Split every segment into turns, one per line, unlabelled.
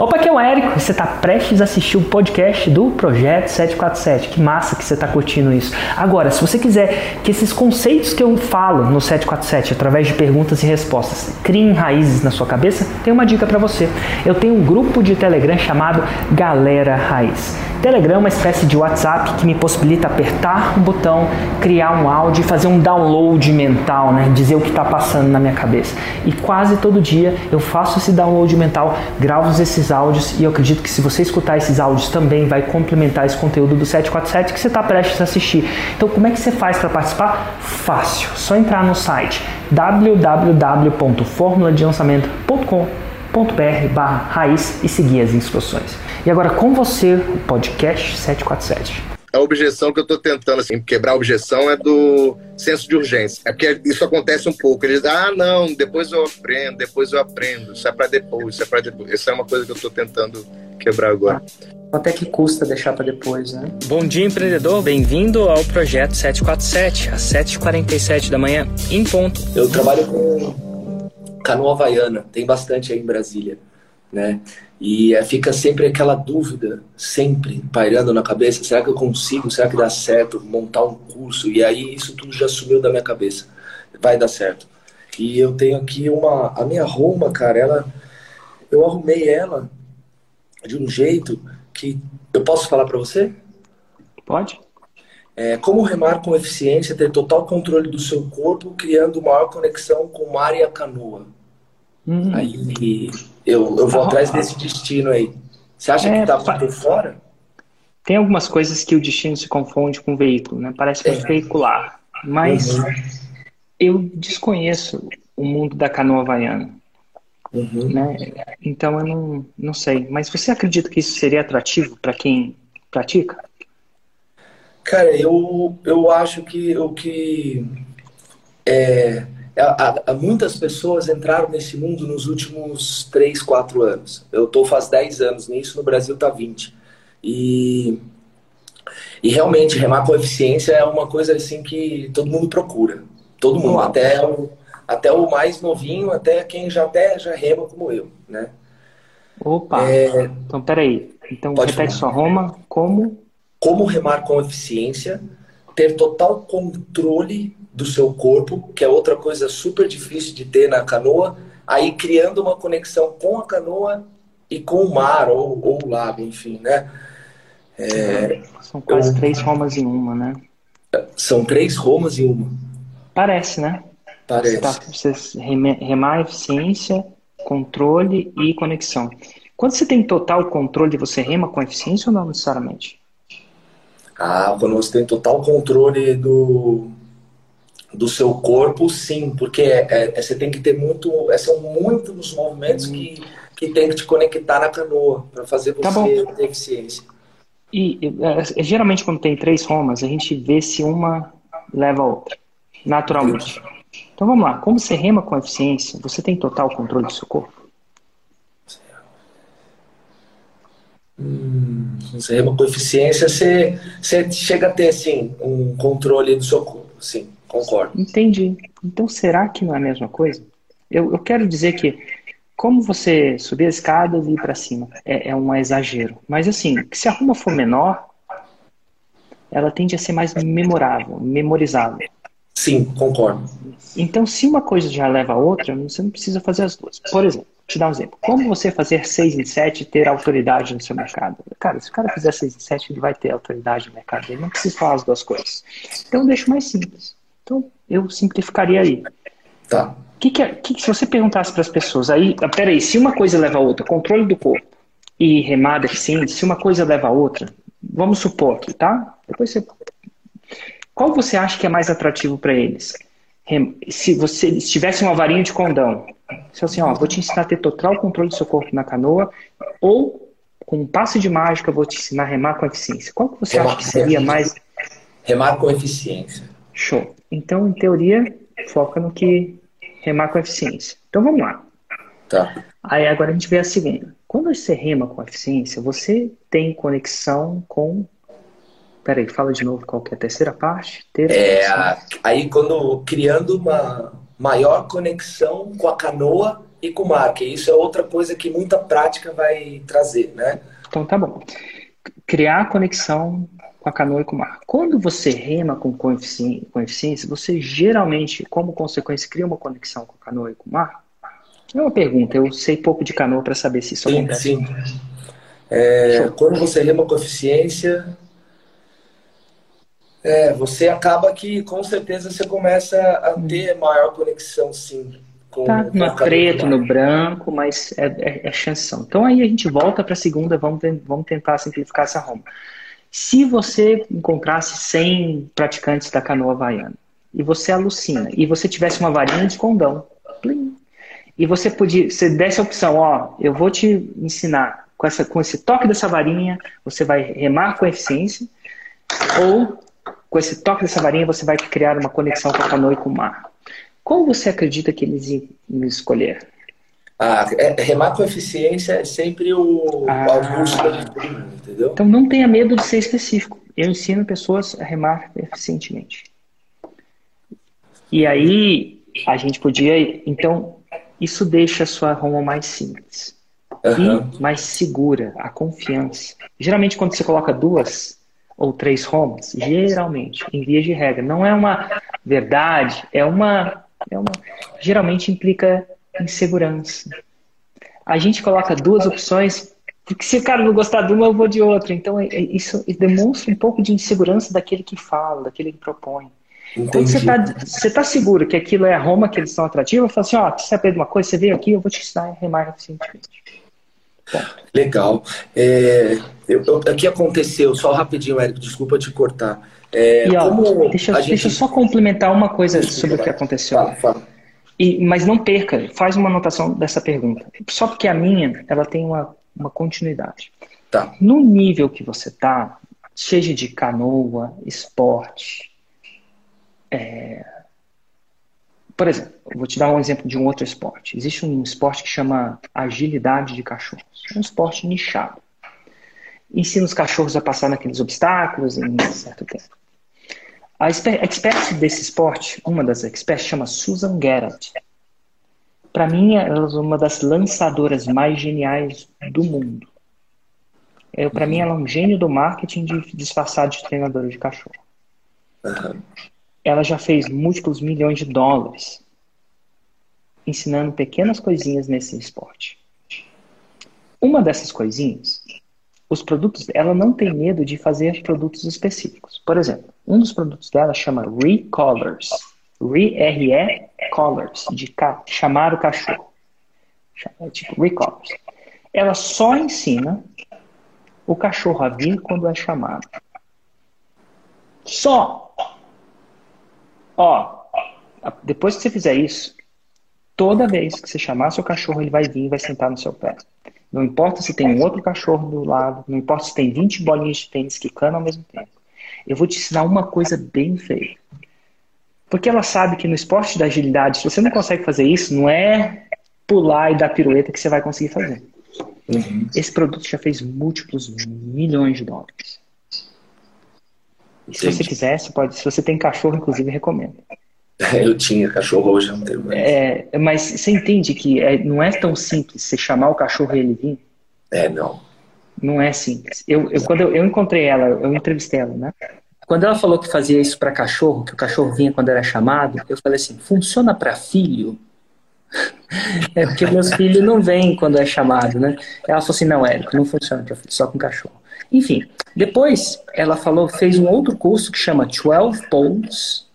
Opa, aqui é o Érico. Você está prestes a assistir o podcast do Projeto 747. Que massa que você está curtindo isso. Agora, se você quiser que esses conceitos que eu falo no 747, através de perguntas e respostas, criem raízes na sua cabeça, tem uma dica para você. Eu tenho um grupo de Telegram chamado Galera Raiz. Telegram é uma espécie de WhatsApp que me possibilita apertar um botão, criar um áudio e fazer um download mental, né? dizer o que está passando na minha cabeça. E quase todo dia eu faço esse download mental, gravo esses áudios e eu acredito que se você escutar esses áudios também vai complementar esse conteúdo do 747 que você está prestes a assistir. Então, como é que você faz para participar? Fácil, só entrar no site www.formuladelançamento.com.br barra raiz e seguir as instruções. E agora com você, o podcast 747.
A objeção que eu estou tentando assim, quebrar a objeção é do senso de urgência. É porque isso acontece um pouco. Eles dizem, ah, não, depois eu aprendo, depois eu aprendo. Isso é para depois, isso é para depois. Isso é uma coisa que eu estou tentando quebrar agora.
Até que custa deixar para depois, né?
Bom dia, empreendedor. Bem-vindo ao projeto 747, às 7h47 da manhã, em ponto.
Eu trabalho com canoa havaiana, tem bastante aí em Brasília, né? E é, fica sempre aquela dúvida, sempre pairando na cabeça: será que eu consigo? Será que dá certo montar um curso? E aí isso tudo já sumiu da minha cabeça. Vai dar certo. E eu tenho aqui uma. A minha Roma, cara, ela. Eu arrumei ela de um jeito que. Eu posso falar para você?
Pode.
É, como remar com eficiência, ter total controle do seu corpo, criando maior conexão com o mar e a canoa. Uhum. Aí eu, eu vou ah, atrás desse destino aí. Você acha é, que tá por fora?
Tem algumas coisas que o destino se confunde com o veículo, né? Parece muito é. veicular. Mas uhum. eu desconheço o mundo da canoa havaiana. Uhum. Né? Então eu não, não sei. Mas você acredita que isso seria atrativo para quem pratica?
Cara, eu, eu acho que o que é, a, a, muitas pessoas entraram nesse mundo nos últimos 3, 4 anos. Eu estou faz 10 anos nisso, no Brasil está 20. E, e realmente, remar com eficiência é uma coisa assim que todo mundo procura. Todo mundo, até o, até o mais novinho, até quem já até já rema como eu, né?
Opa! É... Então, peraí. Então, Pode repete falar. sua Roma como?
Como remar com eficiência, ter total controle do seu corpo, que é outra coisa super difícil de ter na canoa, aí criando uma conexão com a canoa e com o mar ou, ou o lago, enfim, né?
É, São quase eu... três Romas em uma, né?
São três Romas em uma.
Parece, né?
Parece.
Você, tá, você remar eficiência, controle e conexão. Quando você tem total controle, você rema com eficiência ou não necessariamente?
Ah, quando você tem total controle do, do seu corpo, sim, porque é, é, é você tem que ter muito. É, são muitos movimentos hum. que, que tem que te conectar na canoa para fazer tá você tá ter eficiência.
E é, geralmente quando tem três romas, a gente vê se uma leva a outra, naturalmente. Então vamos lá, como você rema com eficiência, você tem total controle do seu corpo?
Hum, você rema com eficiência, você, você chega a ter assim, um controle do seu corpo, sim. Concordo.
Entendi. Então será que não é a mesma coisa? Eu, eu quero dizer que, como você subir as escadas e ir para cima, é, é um exagero. Mas assim, se a ruma for menor, ela tende a ser mais memorável, memorizável.
Sim, concordo.
Então, se uma coisa já leva a outra, você não precisa fazer as duas. Por exemplo, te dar um exemplo. Como você fazer 6 em 7 e ter autoridade no seu mercado? Cara, se o cara fizer 6 em 7, ele vai ter autoridade no mercado. Ele não precisa falar as duas coisas. Então, deixa mais simples. Então, eu simplificaria aí.
Tá.
Que que, é, que, se você perguntasse para as pessoas, aí, ah, peraí, se uma coisa leva a outra, controle do corpo e remada eficiente, se uma coisa leva a outra, vamos supor aqui, tá? Depois você. Qual você acha que é mais atrativo para eles? Se você estivesse uma varinha de condão, se assim, ó, vou te ensinar a ter total controle do seu corpo na canoa, ou com um passe de mágica, vou te ensinar a remar com eficiência. Qual que você remar, acha que seria mais.
Remar com eficiência.
Show. Então, em teoria, foca no que remar com eficiência. Então, vamos lá.
Tá.
Aí agora a gente vê a segunda. Quando você rema com eficiência, você tem conexão com. Peraí, fala de novo qual que é a terceira parte?
Ter é, aí quando criando uma maior conexão com a canoa e com o mar, que isso é outra coisa que muita prática vai trazer, né?
Então tá bom. Criar conexão com a canoa e com o mar. Quando você rema com coeficiência, você geralmente, como consequência, cria uma conexão com a canoa e com o mar? É uma pergunta, eu sei pouco de canoa para saber se isso
sim,
acontece.
Sim. É, quando você rema com eficiência, é, você acaba que com certeza você começa a ter maior conexão, sim.
Com, tá, no preto, no branco, mas é, é, é chanção. Então aí a gente volta para a segunda, vamos, vamos tentar simplificar essa Roma. Se você encontrasse 100 praticantes da canoa havaiana e você alucina, e você tivesse uma varinha de condão, plim, e você podia, você desse a opção, ó, eu vou te ensinar com, essa, com esse toque dessa varinha, você vai remar com eficiência, ou com esse toque dessa varinha você vai criar uma conexão com a canoa e com o mar. Qual você acredita que eles iam escolher?
Ah, é, remar com eficiência é sempre o ah, Augusto entendeu?
Então não tenha medo de ser específico. Eu ensino pessoas a remar eficientemente. E aí a gente podia, então, isso deixa a sua Roma mais simples. Uhum. E mais segura, a confiança. Geralmente, quando você coloca duas ou três Romas, geralmente, em via de regra, não é uma verdade, é uma. É uma geralmente implica insegurança. A gente coloca duas opções, porque se o cara não gostar de uma, eu vou de outra. Então, é, é, isso demonstra um pouco de insegurança daquele que fala, daquele que propõe. Entendi. Quando você está você tá seguro que aquilo é a Roma, que eles são atrativos, eu falo assim, ó, oh, você aprende uma coisa, você veio aqui, eu vou te ensinar a remar eficientemente.
Legal. É, eu, eu, o que aconteceu, só rapidinho, Érico, desculpa te cortar. É,
e, ó, deixa, gente... deixa eu só complementar uma coisa desculpa, sobre o que aconteceu. Fala, fala. E, mas não perca, faz uma anotação dessa pergunta. Só porque a minha, ela tem uma, uma continuidade.
Tá.
No nível que você está, seja de canoa, esporte, é... Por exemplo, vou te dar um exemplo de um outro esporte. Existe um esporte que chama agilidade de cachorros. É um esporte nichado. Ensina os cachorros a passar naqueles obstáculos em um certo tempo. A expert desse esporte, uma das experts, chama Susan Garrett. Para mim, ela é uma das lançadoras mais geniais do mundo. Para mim, ela é um gênio do marketing de disfarçado de treinadora de cachorro. Uhum ela já fez múltiplos milhões de dólares ensinando pequenas coisinhas nesse esporte. Uma dessas coisinhas, os produtos, ela não tem medo de fazer produtos específicos. Por exemplo, um dos produtos dela chama Recolors. Re-R-E Colors, de chamar o cachorro. É tipo Recolors. Ela só ensina o cachorro a vir quando é chamado. Só Ó, depois que você fizer isso, toda vez que você chamar seu cachorro, ele vai vir e vai sentar no seu pé. Não importa se tem um outro cachorro do lado, não importa se tem 20 bolinhas de tênis quicando ao mesmo tempo. Eu vou te ensinar uma coisa bem feita. Porque ela sabe que no esporte da agilidade, se você não consegue fazer isso, não é pular e dar pirueta que você vai conseguir fazer. Uhum. Esse produto já fez múltiplos milhões de dólares. Se você quiser, você pode. Se você tem cachorro, inclusive, recomendo.
Eu tinha cachorro, hoje não tenho mais.
É, mas você entende que é, não é tão simples você chamar o cachorro e ele vir?
É, não.
Não é simples. Eu, eu quando eu, eu, encontrei ela, eu entrevistei ela, né? Quando ela falou que fazia isso para cachorro, que o cachorro vinha quando era chamado, eu falei assim: funciona para filho? é porque meus filhos não vêm quando é chamado, né? Ela falou assim: não, Érico, não funciona para filho, só com cachorro. Enfim, depois ela falou, fez um outro curso que chama 12 Poles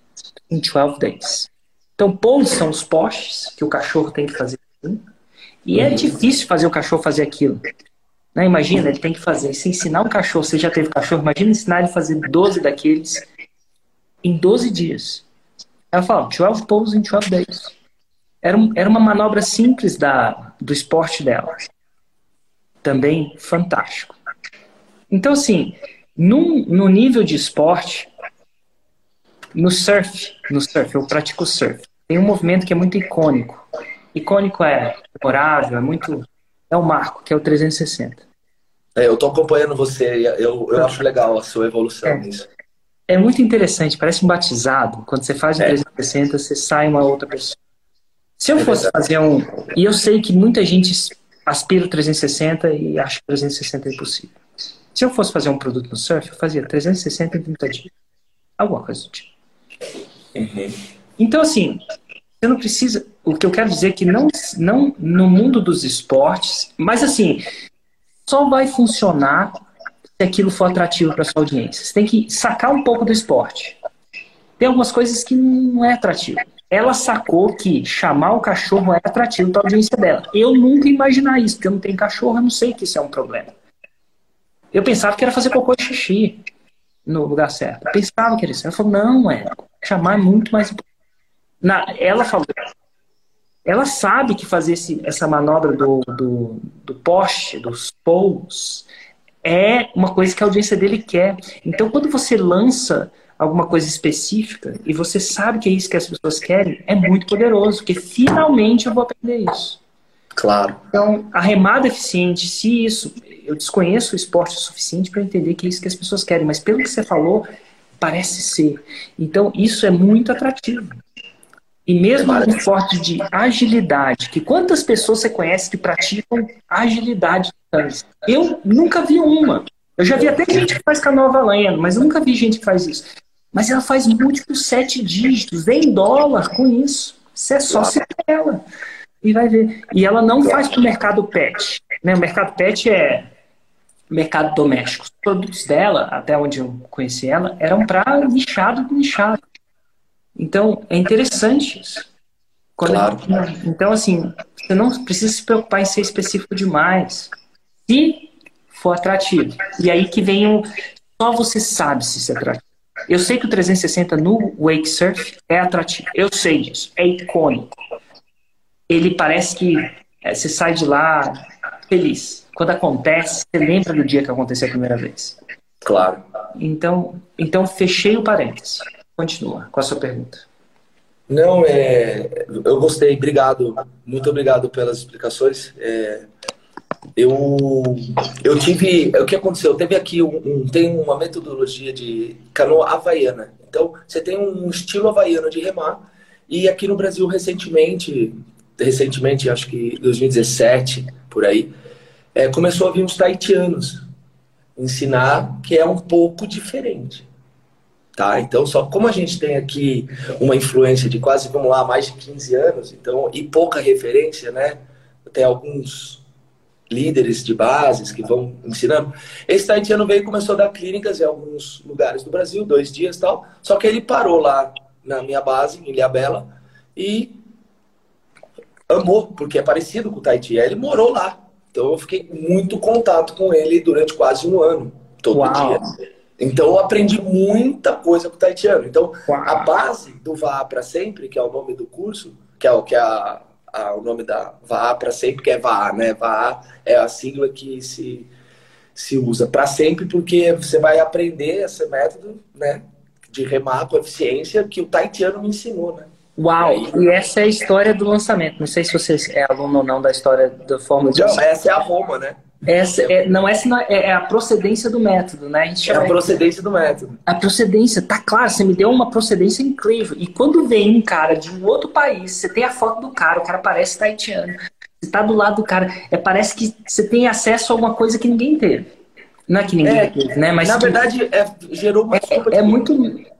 in 12 Days. Então, poles são os postes que o cachorro tem que fazer. E é difícil fazer o cachorro fazer aquilo. Né? Imagina, ele tem que fazer. Se ensinar um cachorro, você já teve cachorro, imagina ensinar ele a fazer 12 daqueles em 12 dias. Ela fala, 12 poles in 12 days. Era, um, era uma manobra simples da, do esporte dela. Também fantástico. Então, assim, num, no nível de esporte, no surf, no surf, eu pratico surf. Tem um movimento que é muito icônico. Icônico é memorável, é muito. É o marco, que é o 360.
É, eu tô acompanhando você, eu, eu acho legal a sua evolução é. nisso.
É muito interessante, parece um batizado. Quando você faz o é. 360, você sai uma outra pessoa. Se eu fosse fazer um. E eu sei que muita gente aspira o 360 e acha que 360 é impossível. Se eu fosse fazer um produto no surf, eu fazia 360 em 30 dias. Alguma coisa do tipo.
Uhum.
Então, assim, você não precisa. O que eu quero dizer é que não, não no mundo dos esportes, mas assim, só vai funcionar se aquilo for atrativo para sua audiência. Você tem que sacar um pouco do esporte. Tem algumas coisas que não é atrativo. Ela sacou que chamar o cachorro é atrativo para a audiência dela. Eu nunca ia imaginar isso, porque eu não tenho cachorro, eu não sei que isso é um problema. Eu pensava que era fazer cocô e xixi no lugar certo. Eu pensava que era isso. Ela falou, não, é. Chamar é muito mais. Na, ela falou, ela sabe que fazer esse, essa manobra do, do, do poste, dos poles, é uma coisa que a audiência dele quer. Então, quando você lança alguma coisa específica e você sabe que é isso que as pessoas querem, é muito poderoso, porque finalmente eu vou aprender isso.
Claro.
Então, a remada eficiente, se isso, eu desconheço o esporte o suficiente para entender que é isso que as pessoas querem, mas pelo que você falou, parece ser. Então, isso é muito atrativo. E mesmo no esporte de agilidade, que quantas pessoas você conhece que praticam agilidade? Eu nunca vi uma. Eu já vi até gente que faz canoa valendo, mas eu nunca vi gente que faz isso. Mas ela faz múltiplos sete dígitos, em dólar com isso. Isso é só ser ela. E vai ver. E ela não faz para o mercado pet. Né? O mercado pet é mercado doméstico. Os produtos dela, até onde eu conheci ela, eram para nichado nichado. Então, é interessante isso.
Claro.
Então, assim, você não precisa se preocupar em ser específico demais. Se for atrativo. E aí que vem o. Só você sabe se isso é atrativo. Eu sei que o 360 no Wake Surf é atrativo. Eu sei disso. É icônico. Ele parece que é, você sai de lá feliz. Quando acontece, você lembra do dia que aconteceu a primeira vez.
Claro.
Então, então fechei o parênteses. Continua com a sua pergunta.
Não, é, eu gostei, obrigado, muito obrigado pelas explicações. É, eu, eu tive, o que aconteceu? Teve aqui um, um- tem uma metodologia de canoa havaiana. Então, você tem um estilo havaiano de remar e aqui no Brasil recentemente, recentemente, acho que 2017 por aí, é, começou a vir uns taitianos ensinar que é um pouco diferente. Tá? Então, só como a gente tem aqui uma influência de quase, vamos lá, mais de 15 anos, então, e pouca referência, né? Tem alguns líderes de bases que vão ensinando. Esse taitiano veio e começou a dar clínicas em alguns lugares do Brasil, dois dias tal. Só que ele parou lá na minha base, em Ilhabela, e amou, porque é parecido com o Tahiti. Ele morou lá. Então eu fiquei muito contato com ele durante quase um ano, todo
Uau.
dia. Então eu aprendi muita coisa com o Taitiano. Então
Uau.
a base do Vá para sempre, que é o nome do curso, que é o que é a, a- o nome da Vá para sempre, que é Vá, né? Vá é a sigla que se se usa para sempre, porque você vai aprender esse método, né? De remar com eficiência que o Taitiano me ensinou, né?
Uau!
E aí?
E essa é a história do lançamento. Não sei se você é aluno ou não da história da Fórmula de
Então, essa é a Roma, né?
Essa é, não, essa não é, é a procedência do método, né? A
É a procedência do método.
a procedência, tá claro, você me deu uma procedência incrível. E quando vem um cara de um outro país, você tem a foto do cara, o cara parece taitiano. Você tá do lado do cara, é, parece que você tem acesso a alguma coisa que ninguém teve. Não é que ninguém
É,
teve, né? Mas
Na
que-
verdade, é, gerou uma
é, é muito,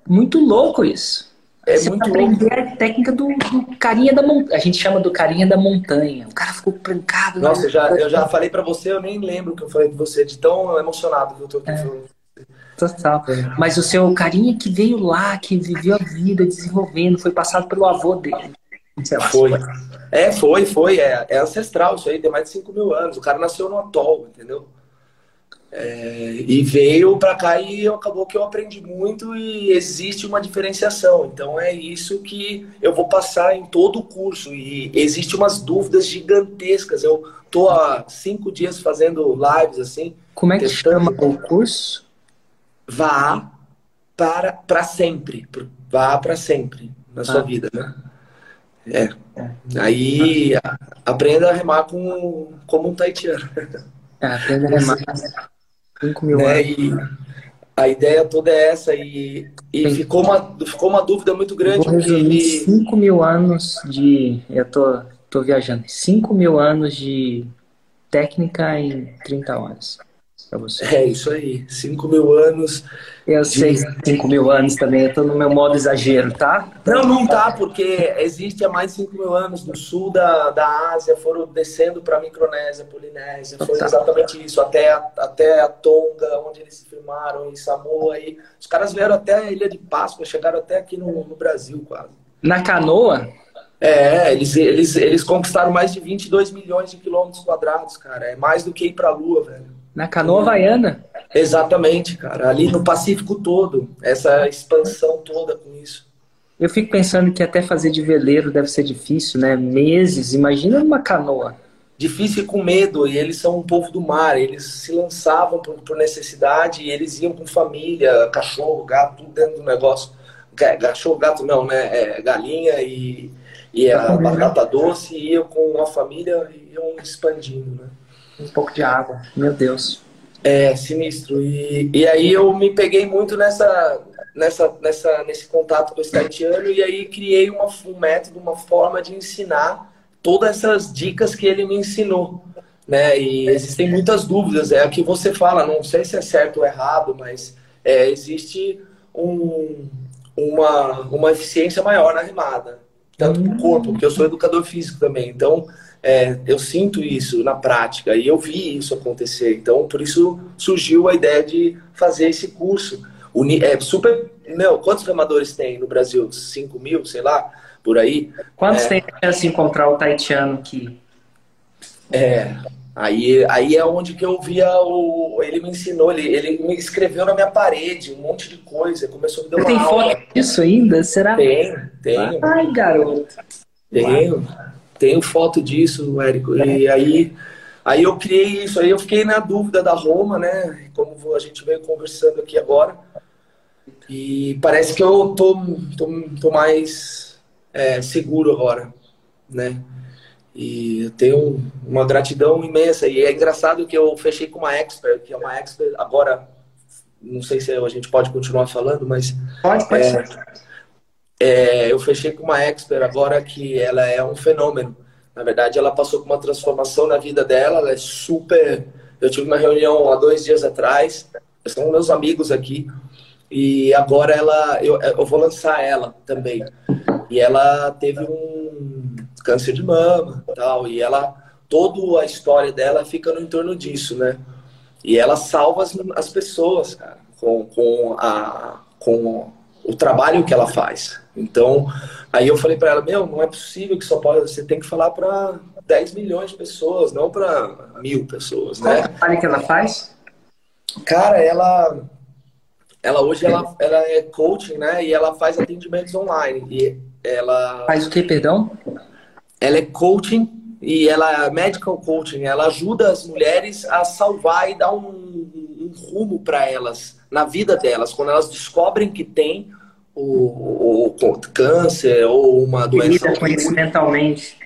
muito louco isso.
É
você
muito
aprender a técnica do, do carinha da montanha. A gente chama do carinha da montanha. O cara ficou trancado.
Nossa,
né?
eu já, eu já falei pra você, eu nem lembro o que eu falei de você, de tão emocionado que eu tô aqui falando.
Total. Mas o seu carinha que veio lá, que viveu a vida desenvolvendo, foi passado pelo avô dele. Sei lá.
Foi. É, foi, foi. É, é ancestral isso aí, tem mais de 5 mil anos. O cara nasceu no atol, entendeu? É, e veio pra cá e acabou que eu aprendi muito e existe uma diferenciação. Então é isso que eu vou passar em todo o curso. E existe umas dúvidas gigantescas. Eu tô há cinco dias fazendo lives assim.
Como é que chama o curso?
Vá para, para sempre. Vá para sempre na sua
Ah.
vida, né? É. Aí a- aprenda a remar com, como um taitiano.
Ah, aprenda a remar. 5 mil
Né?
anos.
E A ideia toda é essa e, e ficou, uma, ficou uma dúvida muito grande.
Vou resumir 5 mil anos de. Eu tô, tô viajando. 5 mil anos de técnica em 30 horas
para você. É isso aí, 5 mil anos.
Eu sei, 5 mil anos também, eu tô no meu modo exagero, tá?
Não, não tá, porque existe há mais de 5 mil anos do sul da, da Ásia, foram descendo para a Micronésia, Polinésia, foi tá. exatamente isso, até, até a Tonga, onde eles se firmaram, em Samoa, e os caras vieram até a Ilha de Páscoa, chegaram até aqui no, no Brasil quase.
Na canoa?
É, eles, eles, eles conquistaram mais de 22 milhões de quilômetros quadrados, cara. É mais do que ir pra Lua, velho.
Na canoa havaiana?
Exatamente, cara. Ali no Pacífico todo. Essa expansão toda com isso.
Eu fico pensando que até fazer de veleiro deve ser difícil, né? Meses. Imagina uma canoa.
Difícil e com medo. E eles são um povo do mar. Eles se lançavam por, por necessidade e eles iam com família, cachorro, gato, tudo dentro do negócio. Cachorro, gato não, né? É, galinha e, e a batata doce. E iam com a família e iam expandindo, né?
Um pouco de água, meu Deus.
É, sinistro. E, e aí eu me peguei muito nessa, nessa, nessa, nesse contato com esse haitiano e aí criei uma, um método, uma forma de ensinar todas essas dicas que ele me ensinou. Né? E existem muitas dúvidas. É o que você fala, não sei se é certo ou errado, mas é, existe um, uma, uma eficiência maior na remada. Tanto para o corpo, porque eu sou educador físico também. Então, é, eu sinto isso na prática e eu vi isso acontecer. Então, por isso surgiu a ideia de fazer esse curso. É super. Meu, quantos remadores tem no Brasil? 5 mil, sei lá, por aí?
Quantos é, tem chance encontrar o Taitiano aqui?
É. Aí, aí é onde que eu via o. Ele me ensinou, ele, ele me escreveu na minha parede um monte de coisa. Começou a me dar uma
Tem foto disso ainda? Será?
Tem, tem.
Ai, garoto.
Tenho. Tenho foto disso, Érico. E aí, aí eu criei isso. Aí eu fiquei na dúvida da Roma, né? Como a gente veio conversando aqui agora. E parece que eu tô, tô, tô mais é, seguro agora, né? E eu tenho uma gratidão imensa. E é engraçado que eu fechei com uma expert, que é uma expert agora. Não sei se a gente pode continuar falando, mas.
Pode, pode.
É, é, eu fechei com uma expert agora que ela é um fenômeno. Na verdade, ela passou por uma transformação na vida dela. Ela é super. Eu tive uma reunião há dois dias atrás. São meus amigos aqui. E agora ela, eu, eu vou lançar ela também. E ela teve um câncer de mama, tal. E ela, toda a história dela fica no entorno disso, né? E ela salva as, as pessoas, cara, com, com a com o trabalho que ela faz. Então, aí eu falei para ela, meu, não é possível que só pode, você tem que falar para 10 milhões de pessoas, não para mil pessoas, né?
Qual o trabalho que ela faz?
Cara, ela, ela hoje ela, ela é coaching, né? E ela faz atendimentos online. E ela
faz o que, perdão?
Ela é coaching e ela é medical coaching. Ela ajuda as mulheres a salvar e dar um, um rumo para elas na vida delas, quando elas descobrem que tem o, o, o câncer ou uma doença.
Lida com isso mentalmente.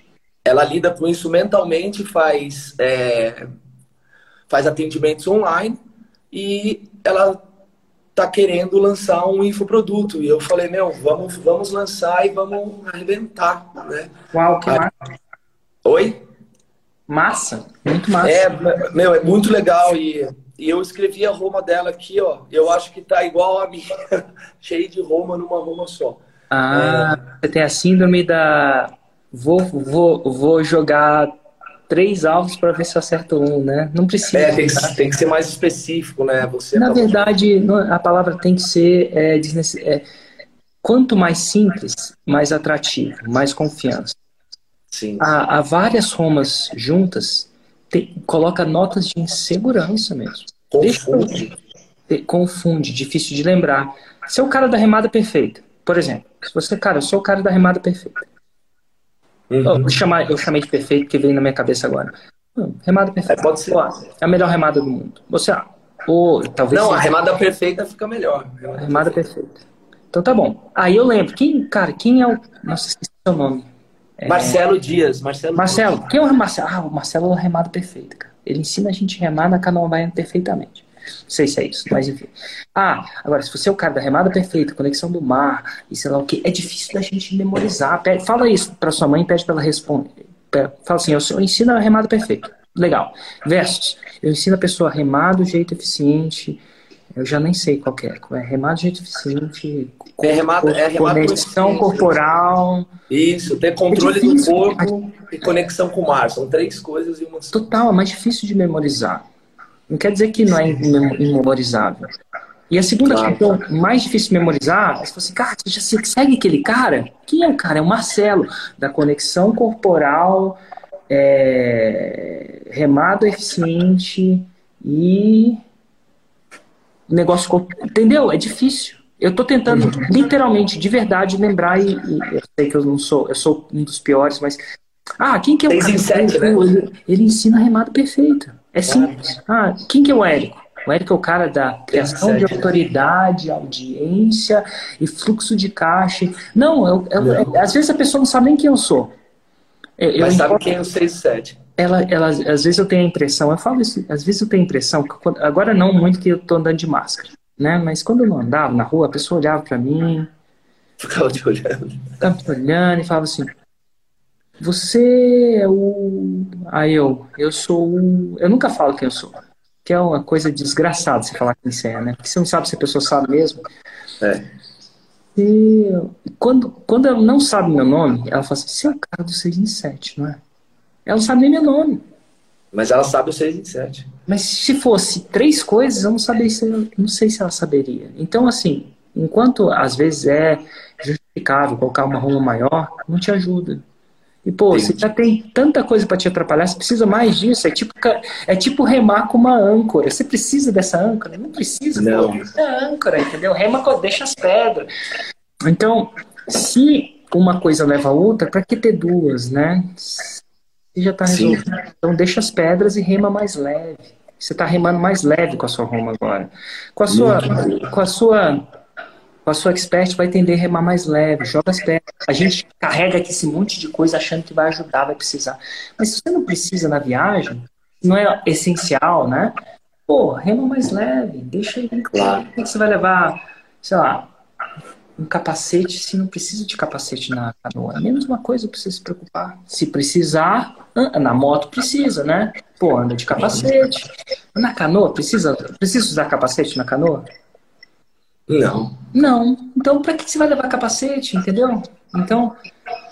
Ela lida com isso mentalmente, faz, é, faz atendimentos online e ela tá querendo lançar um infoproduto. E eu falei, meu, vamos, vamos lançar e vamos arrebentar, né?
Uau, que massa.
Oi?
Massa, muito massa.
É, meu, é muito legal e e eu escrevi a Roma dela aqui, ó. Eu acho que tá igual a minha, cheio de Roma numa Roma só.
Ah, é... você tem a síndrome da. Vou, vou, vou jogar três alvos para ver se eu acerto um, né? Não precisa.
É, tem que, tem que ser mais específico, né? Você
Na verdade, a palavra tem que ser. É, é, quanto mais simples, mais atrativo, mais confiança.
Sim.
Há, há várias Romas juntas coloca notas de insegurança mesmo.
Confunde.
Deixa, confunde, difícil de lembrar. Você é o cara da remada perfeita, por exemplo. Se você, cara, eu sou o cara da remada perfeita. Uhum. Eu, chamar, eu chamei de perfeito porque veio na minha cabeça agora. Hum, remada perfeita.
É, pode ser.
é a melhor remada do mundo. Você, ah, ou talvez.
Não, a remada perfeita fica melhor.
Remada, remada perfeita. perfeita. Então tá bom. Aí eu lembro. Quem, cara, quem é o. Nossa, esqueci o seu nome.
É... Marcelo Dias. Marcelo,
Marcelo. Dias. Quem é o Marcelo? Ah, o Marcelo é o remado perfeito, cara. Ele ensina a gente a remar na canoa baiana perfeitamente. Não sei se é isso, mas enfim. Ah, agora, se você é o cara da remada perfeita, conexão do mar e sei lá o que, é difícil da gente memorizar. Pede, fala isso pra sua mãe, pede pra ela responder. Fala assim, eu, eu ensino a remada perfeita. Legal. Versus, eu ensino a pessoa a remar do jeito eficiente, eu já nem sei qual é. É remado de jeito eficiente.
É remado, é remado
conexão corporal.
Isso, ter controle é do corpo e conexão com o mar. São três coisas e uma
Total, é mais difícil de memorizar. Não quer dizer que não é imemorizável. E a segunda claro. questão mais difícil de memorizar é se você, cara, você já segue aquele cara? Quem é o cara? É o Marcelo, da conexão corporal, é, remado eficiente e negócio. Entendeu? É difícil. Eu tô tentando, uhum. literalmente, de verdade, lembrar, e, e, eu sei que eu não sou, eu sou um dos piores, mas. Ah, quem que é o cara? Né? Ele, ele ensina remado perfeito. É simples. Ah, quem que é o Érico? O Érico é o cara da criação de autoridade, audiência e fluxo de caixa. Não, eu, eu, não. às vezes a pessoa não sabe nem quem eu sou.
Eu, Mas sabe quem é o 6 7
ela, ela, às vezes eu tenho a impressão, eu falo isso, às vezes eu tenho a impressão, agora não muito que eu tô andando de máscara, né? Mas quando eu não andava na rua, a pessoa olhava para mim.
Ficava te olhando.
Ficava te olhando e falava assim: Você é o. Aí eu, eu sou o. Eu nunca falo quem eu sou. Que é uma coisa desgraçada você falar quem você é, né? Porque você não sabe se a pessoa sabe mesmo.
É.
E quando, quando ela não sabe meu nome, ela fala assim: Você é o cara do 6 em 7, não é? Ela não sabe nem meu nome.
Mas ela sabe o 6 e 7.
Mas se fosse três coisas, eu não, sabia se, não sei se ela saberia. Então, assim, enquanto às vezes é justificável colocar uma ruma maior, não te ajuda. E, pô, Entendi. você já tem tanta coisa para te atrapalhar, você precisa mais disso. É tipo, é tipo remar com uma âncora. Você precisa dessa âncora? Não precisa.
Não.
Pô, é âncora, entendeu? Rema, deixa as pedras. Então, se uma coisa leva a outra, para que ter duas, né? E já está resolvido. Então deixa as pedras e rema mais leve. Você está remando mais leve com a sua roma agora. Com a sua, com a sua, com a sua expert vai tender a remar mais leve. Joga as pedras. A gente carrega aqui esse monte de coisa achando que vai ajudar, vai precisar. Mas se você não precisa na viagem, não é essencial, né? Pô, rema mais leve. Deixa aí claro. que você vai levar, sei lá, um capacete se não precisa de capacete na canoa. É menos uma coisa você se preocupar. Se precisar, na moto precisa, né? Pô, anda de capacete. Na canoa, precisa, precisa usar capacete na canoa?
Não.
Não. Então, para que você vai levar capacete, entendeu? Então,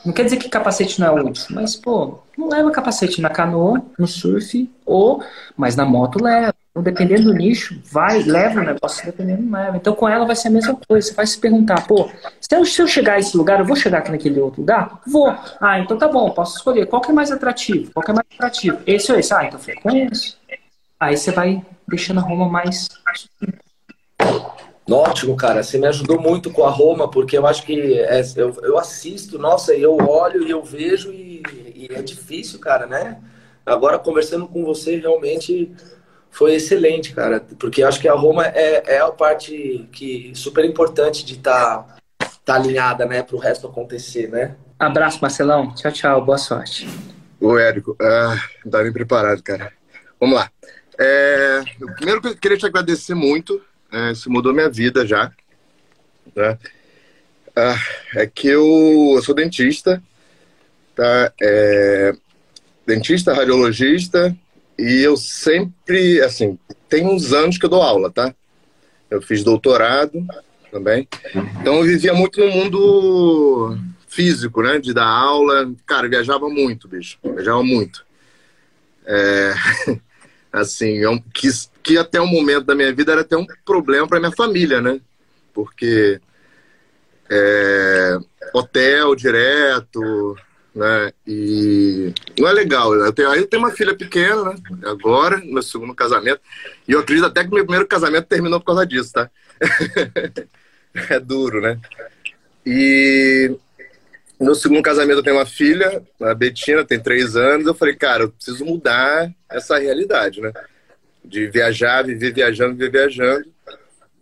não quer dizer que capacete não é útil, mas, pô, não leva capacete na canoa, no surf, ou, mas na moto leva. Então, dependendo do nicho, vai, leva o negócio, dependendo não leva. Então, com ela vai ser a mesma coisa. Você vai se perguntar, pô, se eu, se eu chegar a esse lugar, eu vou chegar aqui naquele outro lugar? Vou. Ah, então tá bom, posso escolher. Qual que é mais atrativo? Qual que é mais atrativo? Esse ou esse? Ah, então frequência. Aí você vai deixando a Roma mais.
Ótimo, cara. Você me ajudou muito com a Roma, porque eu acho que é, eu, eu assisto, nossa, eu olho e eu vejo e, e é difícil, cara, né? Agora, conversando com você, realmente foi excelente, cara, porque acho que a Roma é, é a parte que super importante de estar tá, tá alinhada, né, para o resto acontecer, né?
Abraço, Marcelão. Tchau, tchau. Boa sorte.
Ô, Érico, ah, não tá nem preparado, cara. Vamos lá. É, eu primeiro eu queria te agradecer muito. É, isso mudou minha vida já. Né? Ah, é que eu, eu, sou dentista, tá? É, dentista, radiologista, e eu sempre, assim, tem uns anos que eu dou aula, tá? Eu fiz doutorado também. Então eu vivia muito no mundo físico, né? De dar aula. Cara, viajava muito, bicho. Viajava muito. É... Assim, é que, que até o momento da minha vida era até um problema para minha família, né? Porque é... hotel direto, né? E não é legal. Eu tenho, eu tenho uma filha pequena, né? Agora, meu segundo casamento. E eu acredito até que meu primeiro casamento terminou por causa disso, tá? é duro, né? E no segundo casamento eu tenho uma filha, a Betina, tem três anos. Eu falei, cara, eu preciso mudar essa realidade, né? De viajar, viver viajando, viver viajando.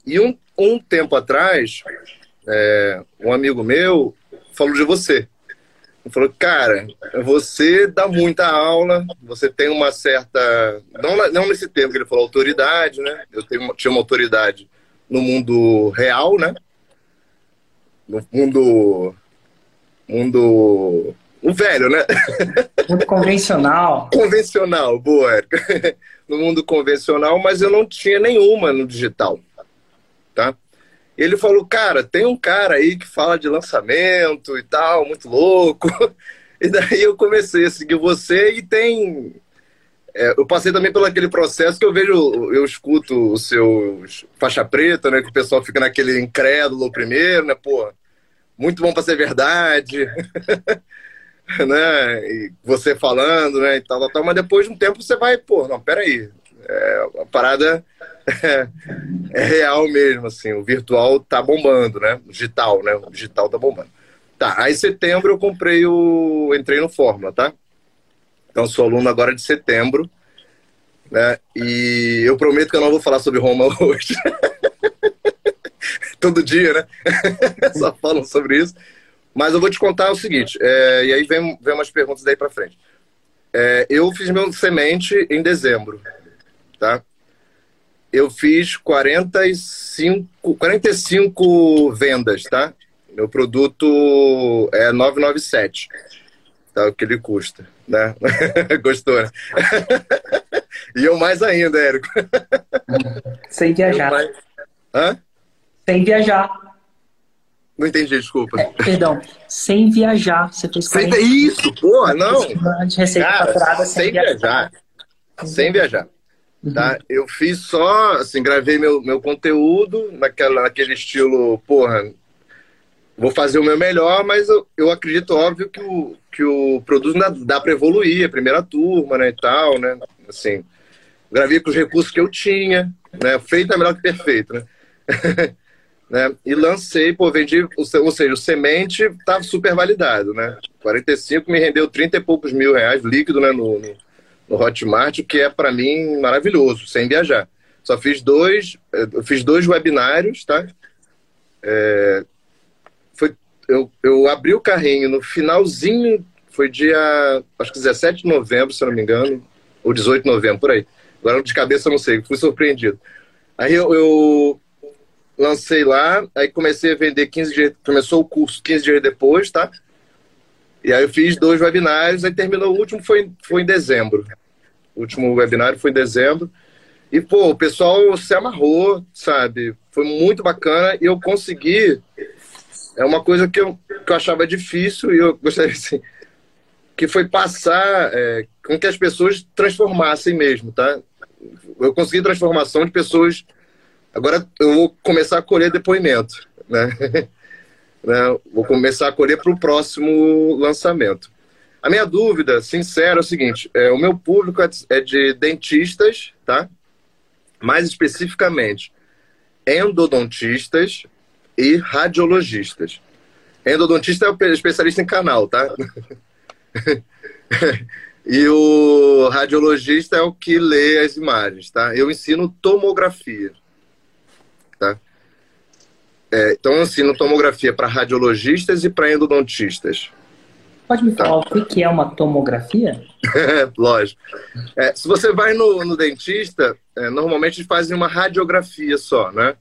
E um, um tempo atrás, é, um amigo meu falou de você falou, cara, você dá muita aula, você tem uma certa. Não, não nesse termo que ele falou, autoridade, né? Eu tenho, tinha uma autoridade no mundo real, né? No mundo. Mundo. O velho, né?
Muito convencional.
convencional, boa, Érica. No mundo convencional, mas eu não tinha nenhuma no digital. Tá? Ele falou, cara, tem um cara aí que fala de lançamento e tal, muito louco. E daí eu comecei a seguir você e tem. É, eu passei também pelo aquele processo que eu vejo, eu escuto os seus faixa preta, né? Que o pessoal fica naquele incrédulo primeiro, né? Pô, muito bom para ser verdade. né? E você falando, né? E tal, tal, tal, mas depois de um tempo você vai, pô, não, peraí. É, a parada é, é, real mesmo, assim. O virtual tá bombando, né? O digital, né? O digital tá bombando. Tá, aí em setembro eu comprei o. entrei no Fórmula, tá? Então sou aluno agora de setembro. Né? E eu prometo que eu não vou falar sobre Roma hoje. Todo dia, né? Só falam sobre isso. Mas eu vou te contar o seguinte, é, e aí vem, vem umas perguntas daí para frente. É, eu fiz meu semente em dezembro, tá? Eu fiz 45, 45 vendas, tá? Meu produto é 997, tá? O que ele custa, né? Gostou, né? e eu mais ainda, Érico.
Sem viajar. Mais...
Hã?
Sem viajar.
Não entendi, desculpa.
É, perdão, sem viajar. Você fez
sem Isso, porra, não.
De receita Cara, faturada
sem, sem viajar. viajar. Sem viajar. Tá? Eu fiz só, assim, gravei meu, meu conteúdo naquela, naquele estilo, porra, vou fazer o meu melhor, mas eu, eu acredito, óbvio, que o, que o produto dá, dá para evoluir, a primeira turma, né, e tal, né, assim, gravei com os recursos que eu tinha, né, feito é melhor que perfeito, né. né? E lancei, pô, vendi, ou seja, o semente estava super validado, né? 45 me rendeu 30 e poucos mil reais líquido, né, no, no, no Hotmart, o que é para mim maravilhoso, sem viajar. Só fiz dois, eh, fiz dois webinários, tá? É, foi, eu, eu abri o carrinho no finalzinho, foi dia, acho que 17 de novembro, se não me engano, ou 18 de novembro, por aí. Agora de cabeça eu não sei, fui surpreendido. Aí eu, eu lancei lá, aí comecei a vender 15 dias, começou o curso 15 dias depois, tá? E aí eu fiz dois webinários, aí terminou o último, foi, foi em dezembro. O último webinário foi em dezembro. E, pô, o pessoal se amarrou, sabe? Foi muito bacana e eu consegui. É uma coisa que eu, que eu achava difícil e eu gostaria, assim, que foi passar é, com que as pessoas transformassem mesmo, tá? Eu consegui transformação de pessoas Agora eu vou começar a colher depoimento, né? né? Vou começar a colher para o próximo lançamento. A minha dúvida, sincera, é o seguinte: é, o meu público é, é de dentistas, tá? Mais especificamente, endodontistas e radiologistas. Endodontista é o especialista em canal, tá? e o radiologista é o que lê as imagens, tá? Eu ensino tomografia. É, então, eu ensino tomografia para radiologistas e para endodontistas.
Pode me falar tá. o que é uma tomografia?
Lógico. É, se você vai no, no dentista, é, normalmente fazem uma radiografia só, né?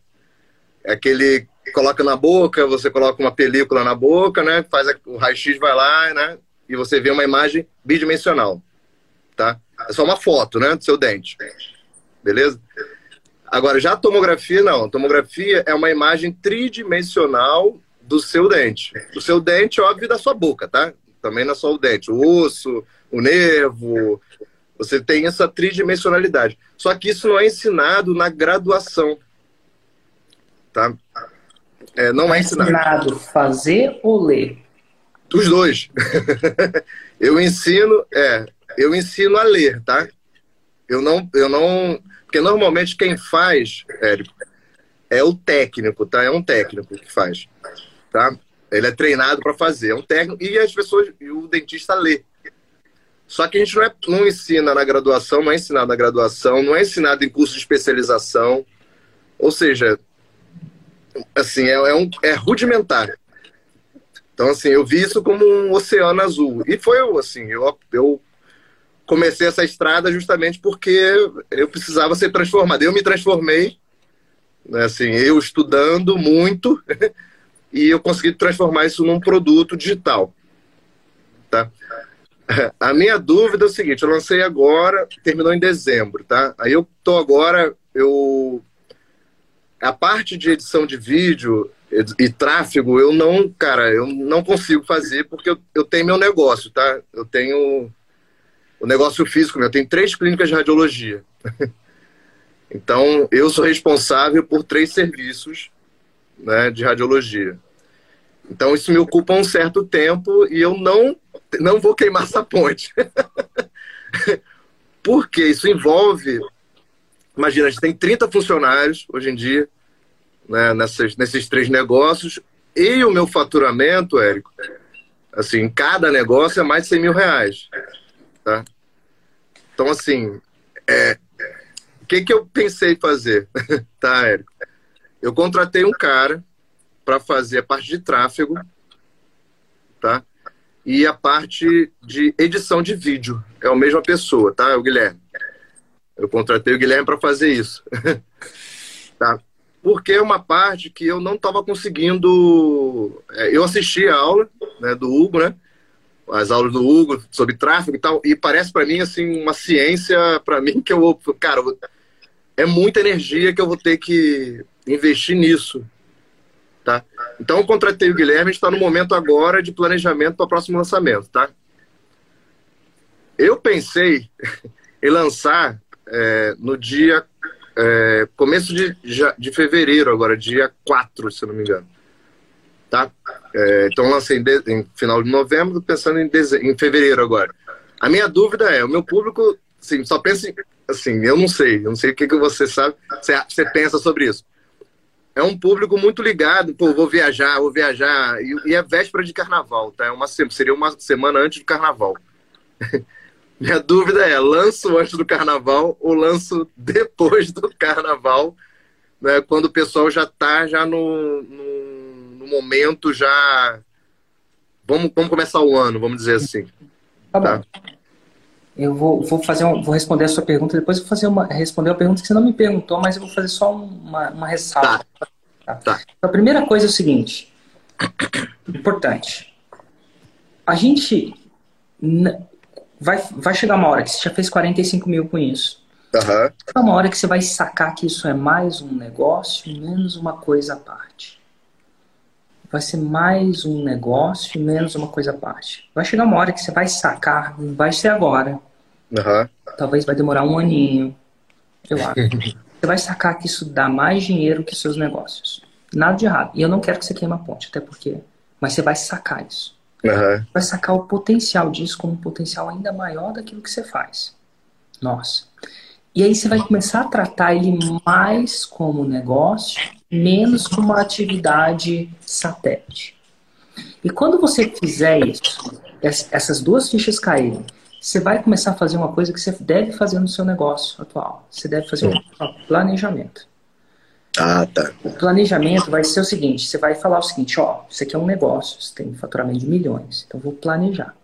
É aquele coloca na boca, você coloca uma película na boca, né? Faz a, o raio-x vai lá, né? E você vê uma imagem bidimensional, tá? É só uma foto, né? Do seu dente. Beleza? Agora, já a tomografia, não. A tomografia é uma imagem tridimensional do seu dente. Do seu dente, óbvio, da sua boca, tá? Também não é só o dente. O osso, o nervo. Você tem essa tridimensionalidade. Só que isso não é ensinado na graduação. Tá?
É, não é, é ensinado. ensinado fazer ou ler?
Dos dois. eu ensino, é, eu ensino a ler, tá? Eu não, eu não, porque normalmente quem faz, Érico, é o técnico, tá? É um técnico que faz, tá? Ele é treinado para fazer, é um técnico e as pessoas, e o dentista lê. Só que a gente não, é, não ensina na graduação, não é ensinado na graduação, não é ensinado em curso de especialização. Ou seja, assim, é, é, um, é rudimentar. Então, assim, eu vi isso como um oceano azul. E foi assim, eu, eu comecei essa estrada justamente porque eu precisava ser transformado. Eu me transformei, né, assim, eu estudando muito, e eu consegui transformar isso num produto digital. Tá? A minha dúvida é o seguinte, eu lancei agora, terminou em dezembro, tá? Aí eu tô agora, eu a parte de edição de vídeo e, e tráfego, eu não, cara, eu não consigo fazer porque eu, eu tenho meu negócio, tá? Eu tenho o negócio físico, eu tenho três clínicas de radiologia. então, eu sou responsável por três serviços né, de radiologia. Então, isso me ocupa um certo tempo e eu não não vou queimar essa ponte. Porque isso envolve. Imagina, a gente tem 30 funcionários hoje em dia, né, nessas, nesses três negócios, e o meu faturamento, Érico, assim, cada negócio é mais de 100 mil reais. Tá? Então, assim, é, o que, que eu pensei fazer, tá, Érico? Eu contratei um cara para fazer a parte de tráfego, tá? e a parte de edição de vídeo. É a mesma pessoa, tá? O Guilherme. Eu contratei o Guilherme para fazer isso. tá? Porque é uma parte que eu não estava conseguindo. É, eu assisti a aula né, do Hugo, né? As aulas do Hugo sobre tráfego e tal, e parece para mim assim uma ciência para mim que eu vou, cara, é muita energia que eu vou ter que investir nisso, Tá? Então, eu contratei o Guilherme, está no momento agora de planejamento para o próximo lançamento. Tá? Eu pensei em lançar é, no dia. É, começo de, de fevereiro, agora, dia 4, se não me engano. Tá? É, então, lancei em, de, em, final de novembro, pensando em, em fevereiro agora. A minha dúvida é: o meu público, assim, só pensa em, assim, eu não sei, eu não sei o que, que você sabe, você, você pensa sobre isso é um público muito ligado, pô, vou viajar, vou viajar. E, e é véspera de carnaval, tá? É uma, seria uma semana antes do carnaval. Minha dúvida é, lanço antes do carnaval ou lanço depois do carnaval, né, quando o pessoal já está já no, no, no, momento já... Vamos, vamos começar o ano, vamos dizer assim.
Tá, tá? bom. Eu vou, vou fazer um, vou responder a sua pergunta, depois vou fazer uma, responder a pergunta que você não me perguntou, mas eu vou fazer só uma, uma ressalva. Tá. Tá? tá. Então, a primeira coisa é o seguinte, importante. A gente vai, vai chegar uma hora que você já fez 45 mil com isso.
Uhum.
É uma hora que você vai sacar que isso é mais um negócio, menos uma coisa à parte. Vai ser mais um negócio, menos uma coisa à parte. Vai chegar uma hora que você vai sacar, vai ser agora.
Uhum.
Talvez vai demorar um aninho, eu acho. você vai sacar que isso dá mais dinheiro que seus negócios. Nada de errado. E eu não quero que você queime a ponte, até porque. Mas você vai sacar isso.
Uhum.
Vai sacar o potencial disso como um potencial ainda maior daquilo que você faz. Nossa. E aí você vai começar a tratar ele mais como negócio, menos como uma atividade satélite. E quando você fizer isso, essas duas fichas caírem, você vai começar a fazer uma coisa que você deve fazer no seu negócio atual. Você deve fazer um planejamento.
Ah, tá.
O planejamento vai ser o seguinte: você vai falar o seguinte, ó, isso aqui é um negócio, você tem faturamento de milhões, então vou planejar.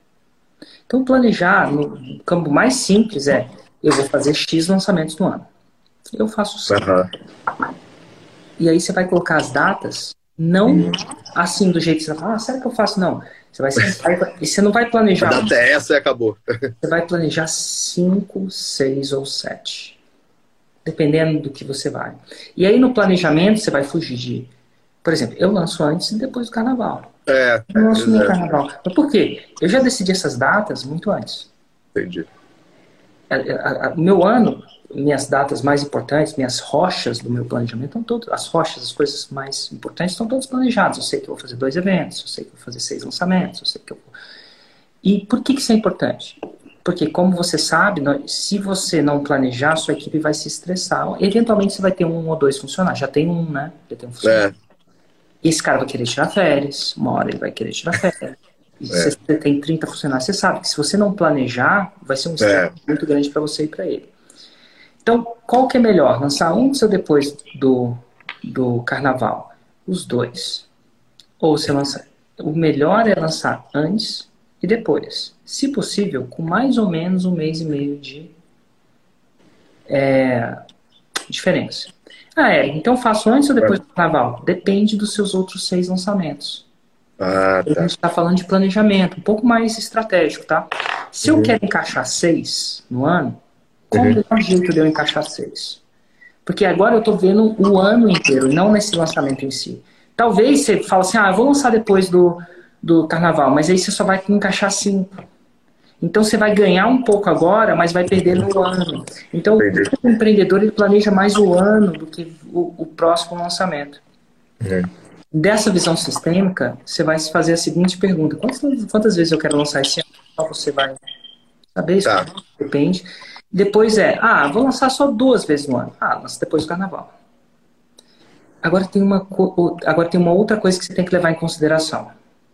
Então, planejar, no campo mais simples é, eu vou fazer X lançamentos no ano. Eu faço 100. Uhum. E aí você vai colocar as datas, não assim do jeito que você vai falar, ah, será que eu faço? Não. Você vai sentar e você não vai planejar. A
data é essa e acabou.
Você vai planejar cinco, seis ou sete. Dependendo do que você vai. E aí no planejamento você vai fugir de. Por exemplo, eu lanço antes e depois do carnaval.
É.
Eu lanço no carnaval. Mas por quê? Eu já decidi essas datas muito antes.
Entendi.
O meu ano, minhas datas mais importantes, minhas rochas do meu planejamento estão todas, as rochas, as coisas mais importantes estão todas planejadas. Eu sei que eu vou fazer dois eventos, eu sei que eu vou fazer seis lançamentos, eu sei que eu vou... E por que, que isso é importante? Porque, como você sabe, se você não planejar, sua equipe vai se estressar. Eventualmente você vai ter um ou dois funcionários. Já tem um, né? Já tem um funcionário. É. Esse cara vai querer tirar férias, uma hora ele vai querer tirar férias. E é. se você tem 30 funcionários, você sabe que se você não planejar, vai ser um estresse é. muito grande para você e para ele. Então, qual que é melhor? Lançar antes ou depois do, do carnaval? Os dois. Ou você lança. o melhor é lançar antes e depois. Se possível, com mais ou menos um mês e meio de é, diferença. Ah, é, então faço antes ou depois do carnaval? Depende dos seus outros seis lançamentos.
Ah,
A
tá.
gente está falando de planejamento, um pouco mais estratégico, tá? Se eu quero encaixar seis no ano, qual
Uhum.
o melhor jeito de eu encaixar seis? Porque agora eu estou vendo o ano inteiro, não nesse lançamento em si. Talvez você fale assim, ah, eu vou lançar depois do, do carnaval, mas aí você só vai encaixar cinco. Então você vai ganhar um pouco agora, mas vai perder no ano. Então
Entendi.
o empreendedor ele planeja mais o ano do que o, o próximo lançamento.
Uhum.
Dessa visão sistêmica, você vai se fazer a seguinte pergunta: quantas, quantas vezes eu quero lançar esse ano? Só você vai saber isso?
Tá.
Depende. Depois é, ah, vou lançar só duas vezes no ano. Ah, lança depois do carnaval. Agora tem uma, agora tem uma outra coisa que você tem que levar em consideração.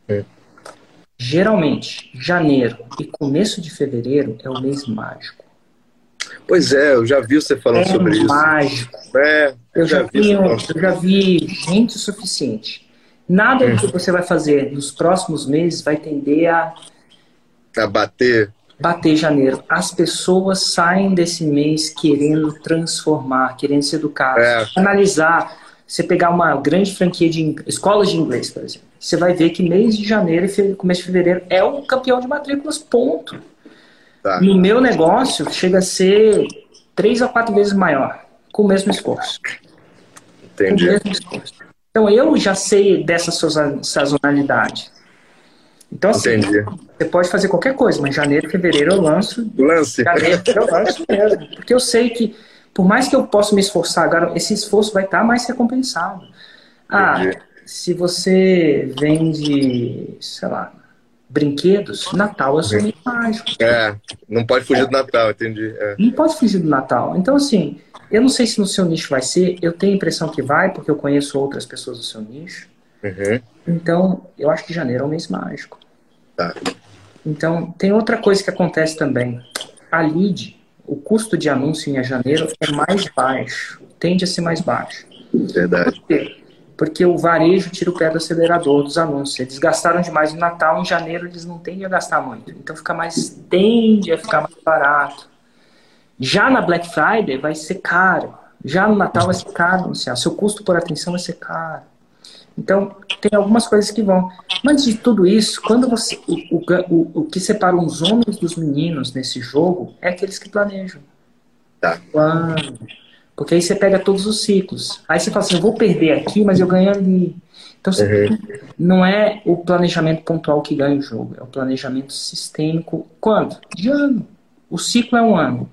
Hum.
Geralmente, janeiro e começo de fevereiro é o mês mágico.
Pois é, eu já vi você falando
é
sobre isso.
mágico.
É,
Eu já, vi, eu já vi gente o suficiente. Nada do que você vai fazer nos próximos meses vai tender a
A bater.
bater janeiro. As pessoas saem desse mês querendo transformar, querendo se educar,
É.
analisar. Você pegar uma grande franquia de escolas de inglês, por exemplo, você vai ver que mês de janeiro e começo de fevereiro é o campeão de matrículas, ponto.
Tá.
No meu negócio, chega a ser três a quatro vezes maior, com o mesmo esforço.
Entendi.
esforço. Então, eu já sei dessa sazonalidade. Então, assim,
Entendi.
você pode fazer qualquer coisa, mas janeiro, fevereiro eu lanço
Lance.
Janeiro, eu lanço mesmo. Porque eu sei que, por mais que eu possa me esforçar agora, esse esforço vai estar mais recompensado. Ah,
Entendi.
se você vende, sei lá, brinquedos, Natal é mês mágico.
É, não pode fugir do Natal, entendi. É.
Não pode fugir do Natal. Então, assim, eu não sei se no seu nicho vai ser, eu tenho a impressão que vai, porque eu conheço outras pessoas do seu nicho.
Uhum.
Então, eu acho que janeiro é um mês mágico.
Tá.
Então, tem outra coisa que acontece também. A lead, o custo de anúncio em janeiro é mais baixo, tende a ser mais baixo.
Verdade.
Porque o varejo tira o pé do acelerador dos anúncios. Eles gastaram demais no Natal, em janeiro eles não tendem a gastar muito. Então fica mais, tende a ficar mais barato. Já na Black Friday vai ser caro. Já no Natal vai ser caro anunciar. Seu custo por atenção vai ser caro. Então, tem algumas coisas que vão. Mas de tudo isso, quando você. O, o, o, que separa os homens dos meninos nesse jogo é aqueles que planejam.
Tá.
Quando? Porque aí você pega todos os ciclos. Aí você fala assim, eu vou perder aqui, mas eu ganho ali. Então, você- não é o planejamento pontual que ganha o jogo, é o planejamento sistêmico. Quando? De ano. O ciclo é um ano.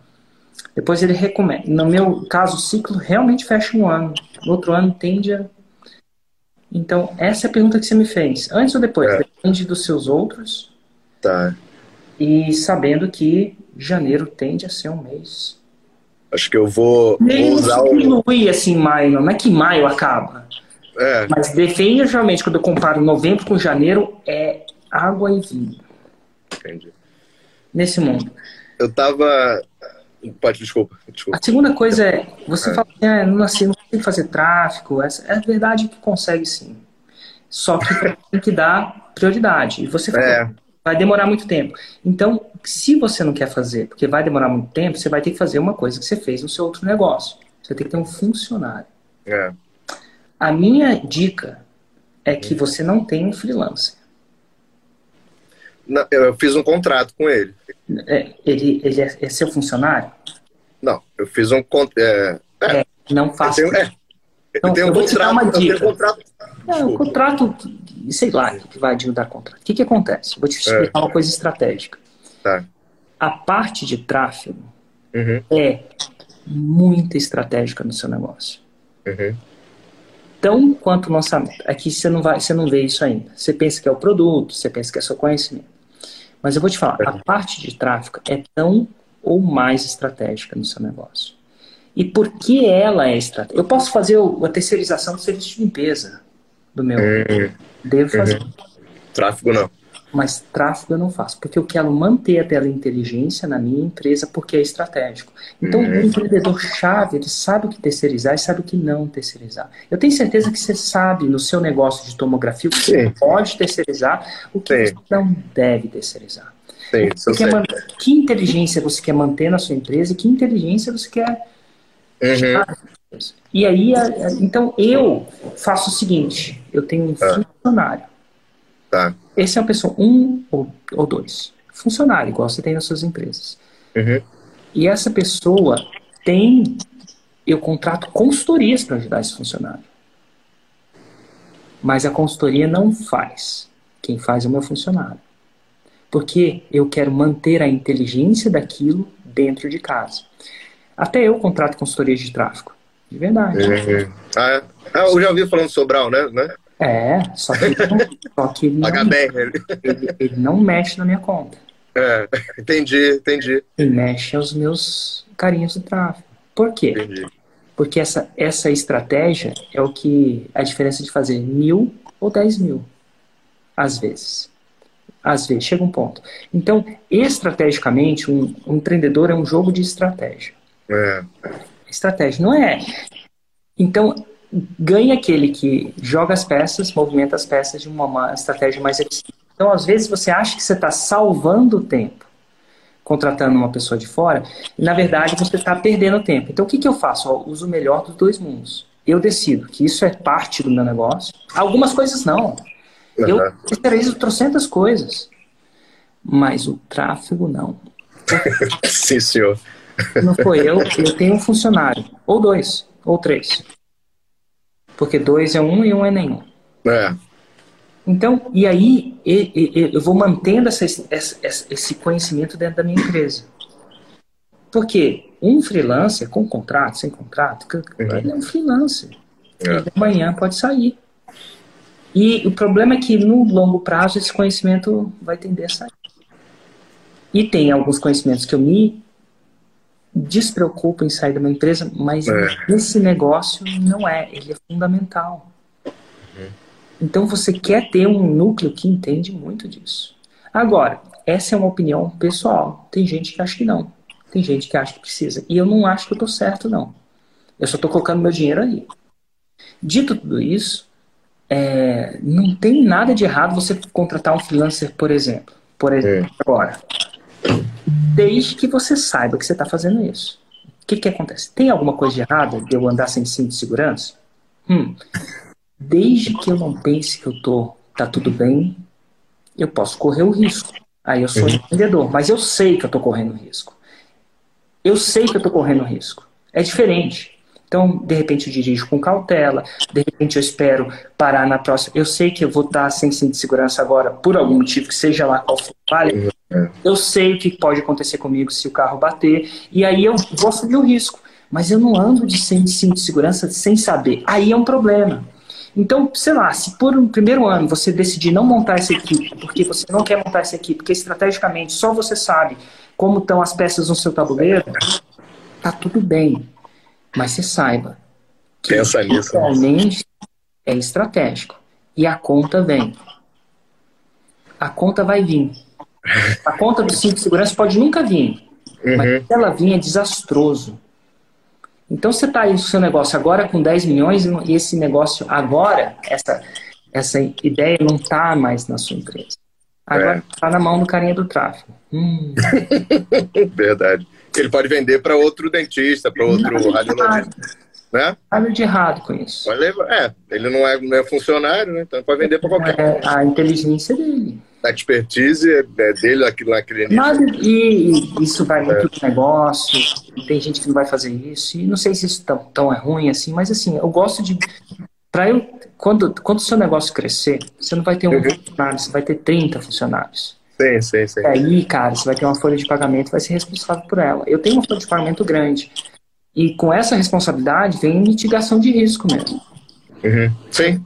Depois ele recomeça. No meu caso, o ciclo realmente fecha um ano. No outro ano tende a. Então, essa é a pergunta que você me fez. Antes ou depois?
É.
Depende dos seus outros.
Tá.
E sabendo que janeiro tende a ser um mês.
Acho que eu vou, vou
Nem
usar o.
diminui assim maio, não é que maio acaba.
É,
Mas definitivamente, quando eu comparo novembro com janeiro, é água e vinho
entendi.
nesse mundo.
Eu tava. Pode, desculpa. desculpa.
A segunda coisa é, você
É.
fala assim, ah, não nasci, não consigo fazer tráfico. Essa, é verdade que consegue sim. Só que tem que dar prioridade. E você fala,
É,
vai demorar muito tempo. Então, se você não quer fazer, porque vai demorar muito tempo, você vai ter que fazer uma coisa que você fez no seu outro negócio. Você tem que ter um funcionário.
é.
A minha dica é que você não tenha um freelancer.
Não, eu fiz um contrato com ele.
É, ele, ele é, é seu funcionário?
Não, eu fiz um. con- É, é,
É, não
eu
faça.
tenho, é,
Então,
eu
vou te dar uma
contrato.
Dica.
contrato.
Não, o contrato, sei lá o que vai adiantar contrato. O que, que acontece? Vou te explicar uma coisa estratégica.
Tá.
A parte de tráfego
Uhum,
é muita estratégica no seu negócio.
uhum.
Tão quanto o lançamento. Aqui você não, vai, você não vê isso ainda. Você pensa que é o produto, você pensa que é seu conhecimento. Mas eu vou te falar, a parte de tráfego é tão ou mais estratégica no seu negócio. E por que ela é estratégica? Eu posso fazer a terceirização do serviço de limpeza do meu.
Hum,
Devo fazer.
Tráfego não.
Mas tráfego eu não faço, porque eu quero manter a teleinteligência na minha empresa porque é estratégico. Então, uhum. o empreendedor-chave, ele sabe o que terceirizar e sabe o que não terceirizar. Eu tenho certeza que você sabe no seu negócio de tomografia o que Sim. você pode terceirizar, o que Sim. você não deve terceirizar. Sim, você quer que inteligência você quer manter na sua empresa e que inteligência você quer. Uhum. E aí, então eu faço o seguinte: eu tenho um ah. funcionário.
Tá.
Esse é uma pessoa, um ou, ou dois. Funcionário, igual você tem nas suas empresas.
Uhum.
E essa pessoa tem. Eu contrato consultorias para ajudar esse funcionário. Mas a consultoria não faz. Quem faz é o meu funcionário. Porque eu quero manter a inteligência daquilo dentro de casa. Até eu contrato consultorias de tráfego. De verdade.
Uhum. Ah, é? ah, eu já ouvi falando Sobral, né? né?
É, só que, só que ele, não, ele, ele, não mexe na minha conta.
É, entendi, entendi.
Ele mexe aos meus carinhos do tráfego. Por quê? Entendi. Porque essa, essa estratégia é o que a diferença de fazer mil ou dez mil, às vezes. Às vezes, chega um ponto. Então, estrategicamente, um, um empreendedor é um jogo de estratégia.
É.
Estratégia, não é? Então, ganha aquele que joga as peças, movimenta as peças de uma estratégia mais eficiente. Então, às vezes, você acha que você está salvando o tempo contratando uma pessoa de fora, e na verdade você está perdendo tempo. Então, o que, que eu faço? Eu uso o melhor dos dois mundos. Eu decido que isso é parte do meu negócio. Algumas coisas não. Uhum. Eu terceirizo trocentas coisas, mas o tráfego não.
Sim, senhor.
Não foi eu, eu tenho um funcionário, ou dois, ou três. Porque dois é um e um é nenhum.
É.
Então, e aí eu vou mantendo essa, esse conhecimento dentro da minha empresa. Porque um freelancer com contrato, sem contrato, uhum. ele é um freelancer. É. Amanhã pode sair. E o problema é que no longo prazo esse conhecimento vai tender a sair. E tem alguns conhecimentos que eu me despreocupo em sair da minha empresa, mas é. esse negócio não é, ele é fundamental. Uhum. Então você quer ter um núcleo que entende muito disso. Agora, essa é uma opinião pessoal. Tem gente que acha que não. Tem gente que acha que precisa. E eu não acho que eu estou certo, não. Eu só estou colocando meu dinheiro aí. Dito tudo isso, é, não tem nada de errado você contratar um freelancer, por exemplo. Por exemplo, é. agora desde que você saiba que você está fazendo isso. O que, que acontece? Tem alguma coisa de errada de eu andar sem cinto de segurança? Hum. Desde que eu não pense que eu tô, tá tudo bem, eu posso correr o risco. Aí eu sou uhum. empreendedor, mas eu sei que eu tô correndo risco. Eu sei que eu tô correndo risco. É diferente. Então, de repente, eu dirijo com cautela, de repente, eu espero parar na próxima. Eu sei que eu vou estar sem cinto de segurança agora, por algum motivo, que seja lá qual for falha. Eu sei o que pode acontecer comigo se o carro bater, e aí eu vou assumir o risco. Mas eu não ando de cinto de segurança sem saber. Aí é um problema. Então, sei lá, se por um primeiro ano você decidir não montar essa equipe, porque você não quer montar essa equipe, porque estrategicamente só você sabe como estão as peças no seu tabuleiro, tá tudo bem. Mas você saiba que
Pensa nisso,
realmente é estratégico. E a conta vem. A conta vai vir. A conta do cinto de segurança pode nunca vir. Uhum. Mas se ela vir, é desastroso. Então você está aí no seu negócio agora com 10 milhões e esse negócio agora, essa, essa ideia não está mais na sua empresa. Agora está é. na mão do carinha do tráfego. Hum.
Verdade. Ele pode vender para outro dentista, para outro radiologista. Né?
Nada de errado com isso.
É, ele não é, não é funcionário, né? Então pode vender para qualquer
é, A inteligência dele.
A expertise é dele aquilo naquele
Nada, e isso vai muito é. negócio, tem gente que não vai fazer isso, e não sei se isso tão, tão é ruim assim, mas assim, eu gosto de. Para eu. Quando, quando o seu negócio crescer, você não vai ter um uhum. funcionário, você vai ter 30 funcionários.
Sim, sim, sim. E
aí, cara, você vai ter uma folha de pagamento vai ser responsável por ela. Eu tenho uma folha de pagamento grande. E com essa responsabilidade vem mitigação de risco mesmo.
Uhum. Sim.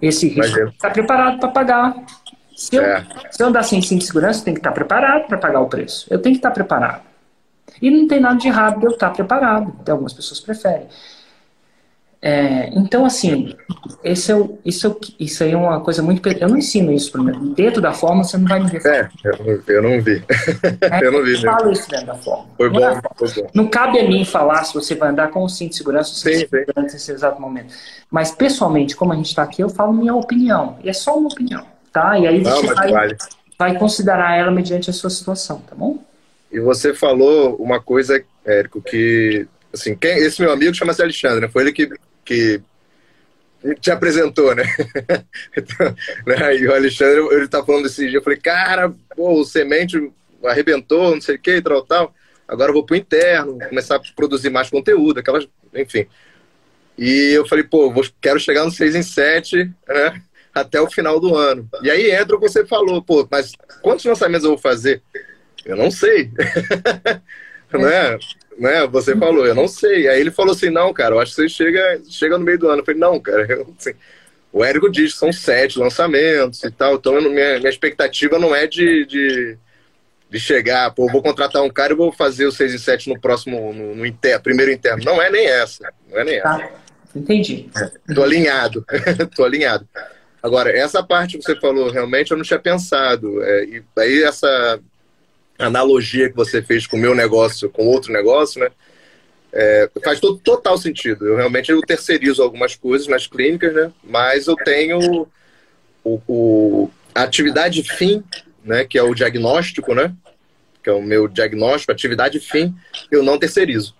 Esse risco está preparado para pagar. Se eu, é. se eu andar sem cinto de segurança, eu tenho que estar tá preparado para pagar o preço. Eu tenho que estar tá preparado. E não tem nada de errado de eu estar tá preparado. Então, algumas pessoas preferem. É, então, assim, esse é o, isso, é o, isso aí é uma coisa muito. Eu não ensino isso para. Dentro da forma, você não vai me ver.
É, eu, eu não vi. É, eu não vi.
Eu falo isso dentro da forma.
Foi
não,
bom,
é,
foi bom.
não cabe a mim falar se você vai andar com o cinto de segurança ou sem
Sim,
segurança nesse exato momento. Mas, pessoalmente, como a gente está aqui, eu falo minha opinião. E é só uma opinião, tá? E aí
Não,
você vai,
vale.
vai considerar ela mediante a sua situação, tá bom?
E você falou uma coisa, Érico, que assim, quem, esse meu amigo chama-se Alexandre, né? Foi ele que, que te apresentou, né? Então, né? E o Alexandre, ele tá falando desse dia, eu falei, cara, pô, o semente arrebentou, não sei o que, tal, tal. Agora eu vou pro interno, começar a produzir mais conteúdo, aquelas, enfim. E eu falei, pô, vou, quero chegar no 6 em 7, né? Até o final do ano. E aí entra o que você falou, pô, mas quantos lançamentos eu vou fazer? Eu não sei. né? Né? Você falou, eu não sei. Aí ele falou assim, não, cara, eu acho que você chega, chega no meio do ano. Eu falei, não, cara, eu, assim, o Érico diz que são sete lançamentos e tal, então minha, minha expectativa não é de, de, de chegar, pô, vou contratar um cara e vou fazer o 6 e 7 no próximo, no, no inter, primeiro interno. Não é nem essa, não é nem essa.
Tá. Entendi.
Tô alinhado, tô alinhado. Agora, essa parte que você falou, realmente eu não tinha pensado. É, e aí essa analogia que você fez com o meu negócio, com outro negócio, né? É, faz todo, total sentido. Eu realmente eu terceirizo algumas coisas nas clínicas, né? Mas eu tenho o, o, a atividade fim, né? Que é o diagnóstico, né? Que é o meu diagnóstico, atividade fim, eu não terceirizo.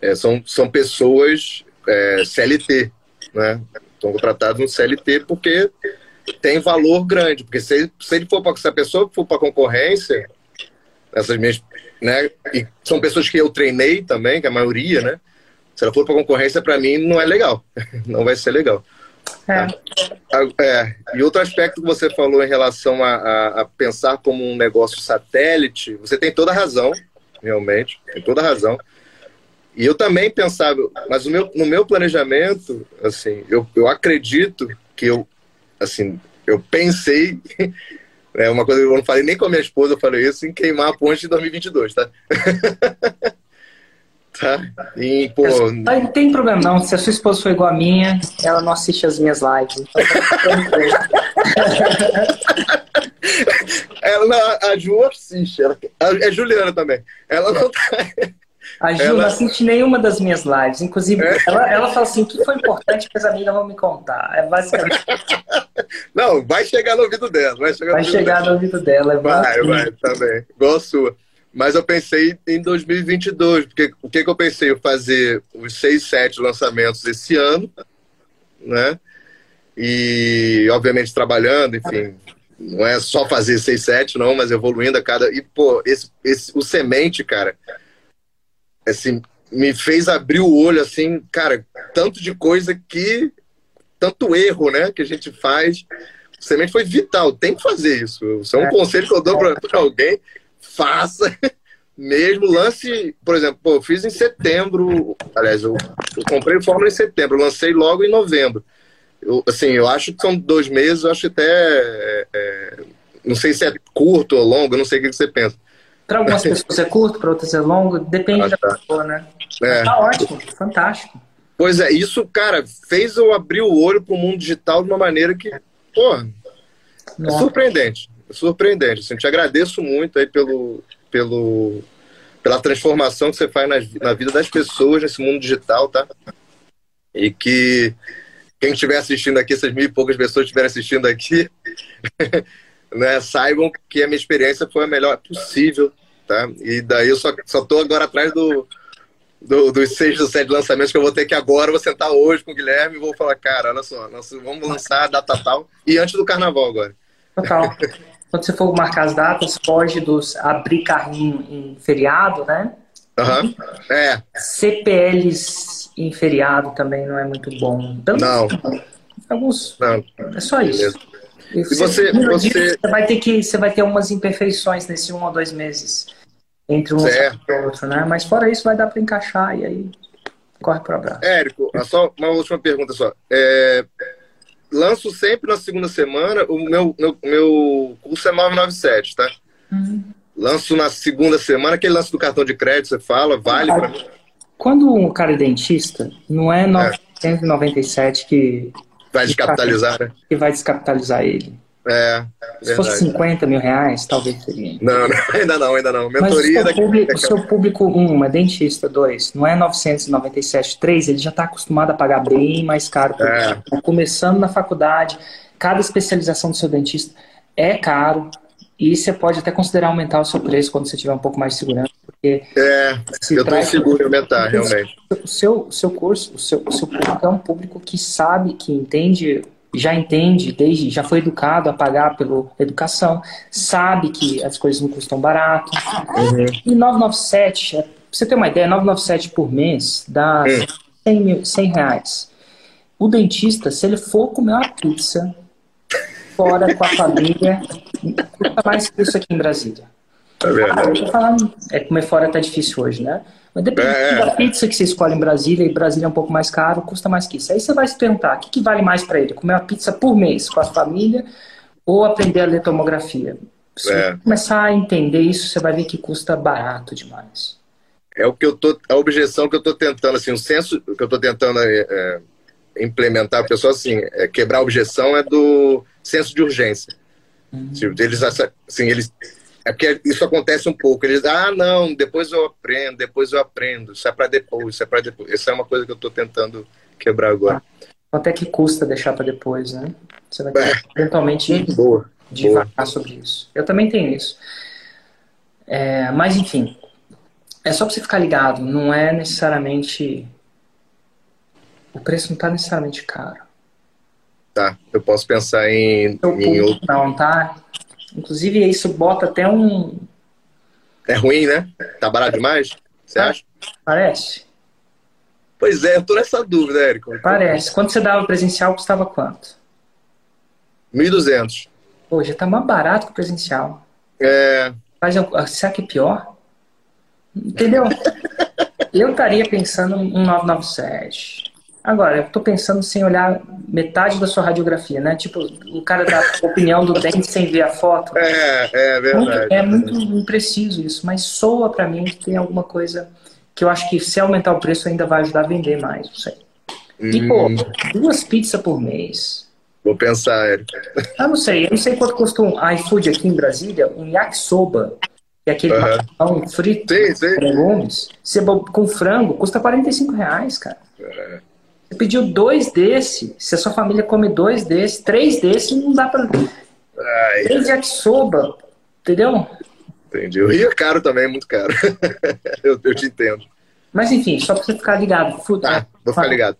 É, são, são pessoas é, CLT, né? Estão contratados no CLT porque tem valor grande. Porque se, se ele for para se a pessoa for para concorrência, essas minhas, né? E são pessoas que eu treinei também, que a maioria, né? Se ela for para concorrência, para mim não é legal, não vai ser legal.
É.
É, e outro aspecto que você falou em relação a, a, a, pensar como um negócio satélite, você tem toda a razão, realmente, tem toda a razão. E eu também pensava, mas meu, no meu planejamento, assim, eu, eu acredito que eu, assim, eu pensei é uma coisa que eu não falei nem com a minha esposa, eu falei isso em queimar a ponte de 2022, tá? tá? E, pô...
Não tem problema não, se a sua esposa for igual a minha, ela não assiste as minhas lives.
ela, a Ju assiste, ela, é Juliana também. Ela não tá...
A Ju ela... não assiste nenhuma das minhas lives. Inclusive, é? ela, ela fala assim: o que foi importante que as amigas vão me contar? É basicamente.
Não, vai chegar no ouvido dela. Vai chegar,
vai
no,
chegar
ouvido
no ouvido dela. É
vai, vai, também. Igual a sua. Mas eu pensei em 2022, porque o que, que eu pensei? Eu fazer os seis, sete lançamentos esse ano, né? E, obviamente, trabalhando, enfim. Não é só fazer seis, sete, não, mas evoluindo a cada. E, pô, esse, esse, o semente, cara, assim, me fez abrir o olho, assim, cara, tanto de coisa que. Tanto erro, né, que a gente faz. O semente foi vital, tem que fazer isso. Isso é um é. conselho que eu dou para alguém faça mesmo. Lance, por exemplo, pô, eu fiz em setembro. Aliás, eu, eu comprei o Fórmula em setembro, lancei logo em novembro. Eu, assim, eu acho que são dois meses, eu acho até. É, é, não sei se é curto ou longo, não sei o que você pensa.
Para algumas pessoas é curto, para outras é longo, depende ah, tá. da pessoa, né? É. Tá ótimo, fantástico.
Pois é, isso, cara, fez eu abrir o olho para o mundo digital de uma maneira que, pô, é surpreendente surpreendente. Assim, te agradeço muito aí pelo, pelo, pela transformação que você faz na, na vida das pessoas nesse mundo digital, tá? E que quem estiver assistindo aqui, essas mil e poucas pessoas estiverem assistindo aqui, né, saibam que a minha experiência foi a melhor possível, tá? E daí eu só, só tô agora atrás do, do, dos seis ou sete lançamentos que eu vou ter que agora, vou sentar hoje com o Guilherme e vou falar, cara, olha só, nós vamos lançar a data tal, e antes do carnaval agora.
Total. Quando você for marcar as datas, foge dos abrir carrinho em feriado, né?
Uhum. É.
CPLs em feriado também não é muito bom.
Então, não.
Alguns.
Não.
É só isso.
E você, você...
você vai ter que você vai ter umas imperfeições nesse um ou dois meses entre um e outro, né? Mas fora isso vai dar para encaixar e aí corre para o abraço.
Érico, só uma última pergunta só. É, lanço sempre na segunda semana. O meu, meu, meu curso é 997, tá? Uhum. Lanço na segunda semana. Aquele lance do cartão de crédito, você fala, vale para mim?
Quando um cara é dentista, não é, no... é. 997 que.
Vai descapitalizar, né?
Que vai descapitalizar ele.
É.
Se fosse 50 mil reais, talvez seria.
Não, não, ainda não, ainda não. Mentoria
Mas o seu público, o seu público, um, é dentista, dois, não é 997, três, ele já está acostumado a pagar bem mais caro. É. Tá começando na faculdade, cada especialização do seu dentista é caro. E você pode até considerar aumentar o seu preço quando você tiver um pouco mais de segurança. Porque
é, eu estou inseguro em aumentar, realmente.
O seu, o seu curso, o seu, o seu público é um público que sabe, que entende já entende, desde já foi educado a pagar pela educação, sabe que as coisas não custam barato. Uhum. E 997, pra você ter uma ideia, 997 por mês dá uhum. 100, mil, 100 reais. O dentista, se ele for comer uma pizza fora com a família, custa mais que isso aqui em Brasília.
É verdade.
Ah, é, comer fora tá difícil hoje, né? Mas depende é. da pizza que você escolhe em Brasília, e Brasília é um pouco mais caro, custa mais que isso. Aí você vai se perguntar, o que, que vale mais para ele? Comer uma pizza por mês com a família ou aprender a ler tomografia? Se é. você começar a entender isso, você vai ver que custa barato demais.
É o que eu tô, a objeção que eu estou tentando, assim, o senso que eu estou tentando é, é, implementar, pessoal, assim, é, quebrar a objeção é do senso de urgência. Uhum. Tipo, eles, assim, eles é porque isso acontece um pouco. Eles ah, não, depois eu aprendo, depois eu aprendo. Isso é para depois, isso é para depois. Essa é uma coisa que eu estou tentando quebrar agora.
Quanto é que custa deixar para depois, né? Você vai ter é. eventualmente
boa,
devagar boa. sobre isso. Eu também tenho isso. É, mas, enfim, é só para você ficar ligado. Não é necessariamente. O preço não está necessariamente caro.
Tá, eu posso pensar em. em
outro... Não, tá? Inclusive, isso bota até um.
É ruim, né? Tá barato demais? Você ah, acha?
Parece.
Pois é, eu tô nessa dúvida, Érico.
Parece. Quando você dava presencial, custava quanto?
1.200.
Pô, já tá mais barato que o presencial.
É.
Mas será que é pior? Entendeu? eu estaria pensando em 997. Agora, eu tô pensando sem olhar metade da sua radiografia, né? Tipo, o cara dá a opinião do dente sem ver a foto.
É, é verdade.
é muito impreciso isso, mas soa para mim que tem alguma coisa que eu acho que se aumentar o preço ainda vai ajudar a vender mais, não sei. E, pô, hum. duas pizzas por mês.
Vou pensar, Eric.
Ah, não sei. Eu não sei quanto custa um iFood aqui em Brasília, um yakisoba, que é aquele uhum. frito
sim, sim.
com com frango, custa 45 reais, cara. É. Você pediu dois desse, se a sua família come dois desses, três desses, não dá pra. Ai. Três yakisoba, entendeu?
Entendi. Rio é caro também, é muito caro. eu, eu, te entendo.
Mas enfim, só pra você ficar ligado.
Tá, vou ficar ligado.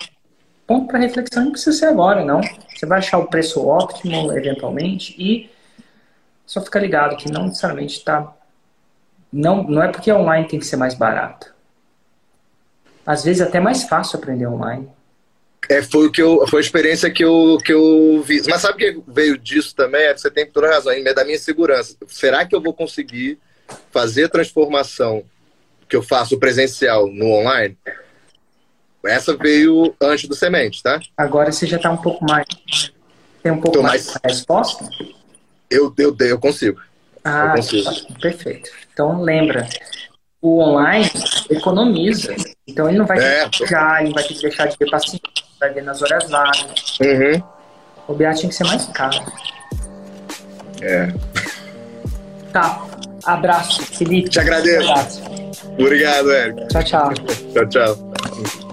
Ponto para reflexão não precisa ser agora, não. Você vai achar o preço óptimo, eventualmente, e só ficar ligado que não necessariamente está. Não, não é porque online tem que ser mais barato. Às vezes é até mais fácil aprender online.
É, foi, o que eu, foi a experiência que eu, que eu vi. Mas sabe o que veio disso também? É você tem toda razão, é da minha segurança. Será que eu vou conseguir fazer a transformação que eu faço presencial no online? Essa veio antes do semente, tá?
Agora você já está um pouco mais. Tem um pouco Tô mais, mais resposta?
Eu, eu, eu consigo.
Ah, eu consigo. Tá, perfeito. Então lembra, o online economiza. Então ele não vai ter que ele vai ter que deixar de ter paciente, vai ver nas horas vagas.
Uhum.
O BA tinha que ser mais caro.
É.
Tá. Abraço, Felipe.
Te agradeço. Abraço. Obrigado, Érico.
Tchau, tchau.
tchau, tchau.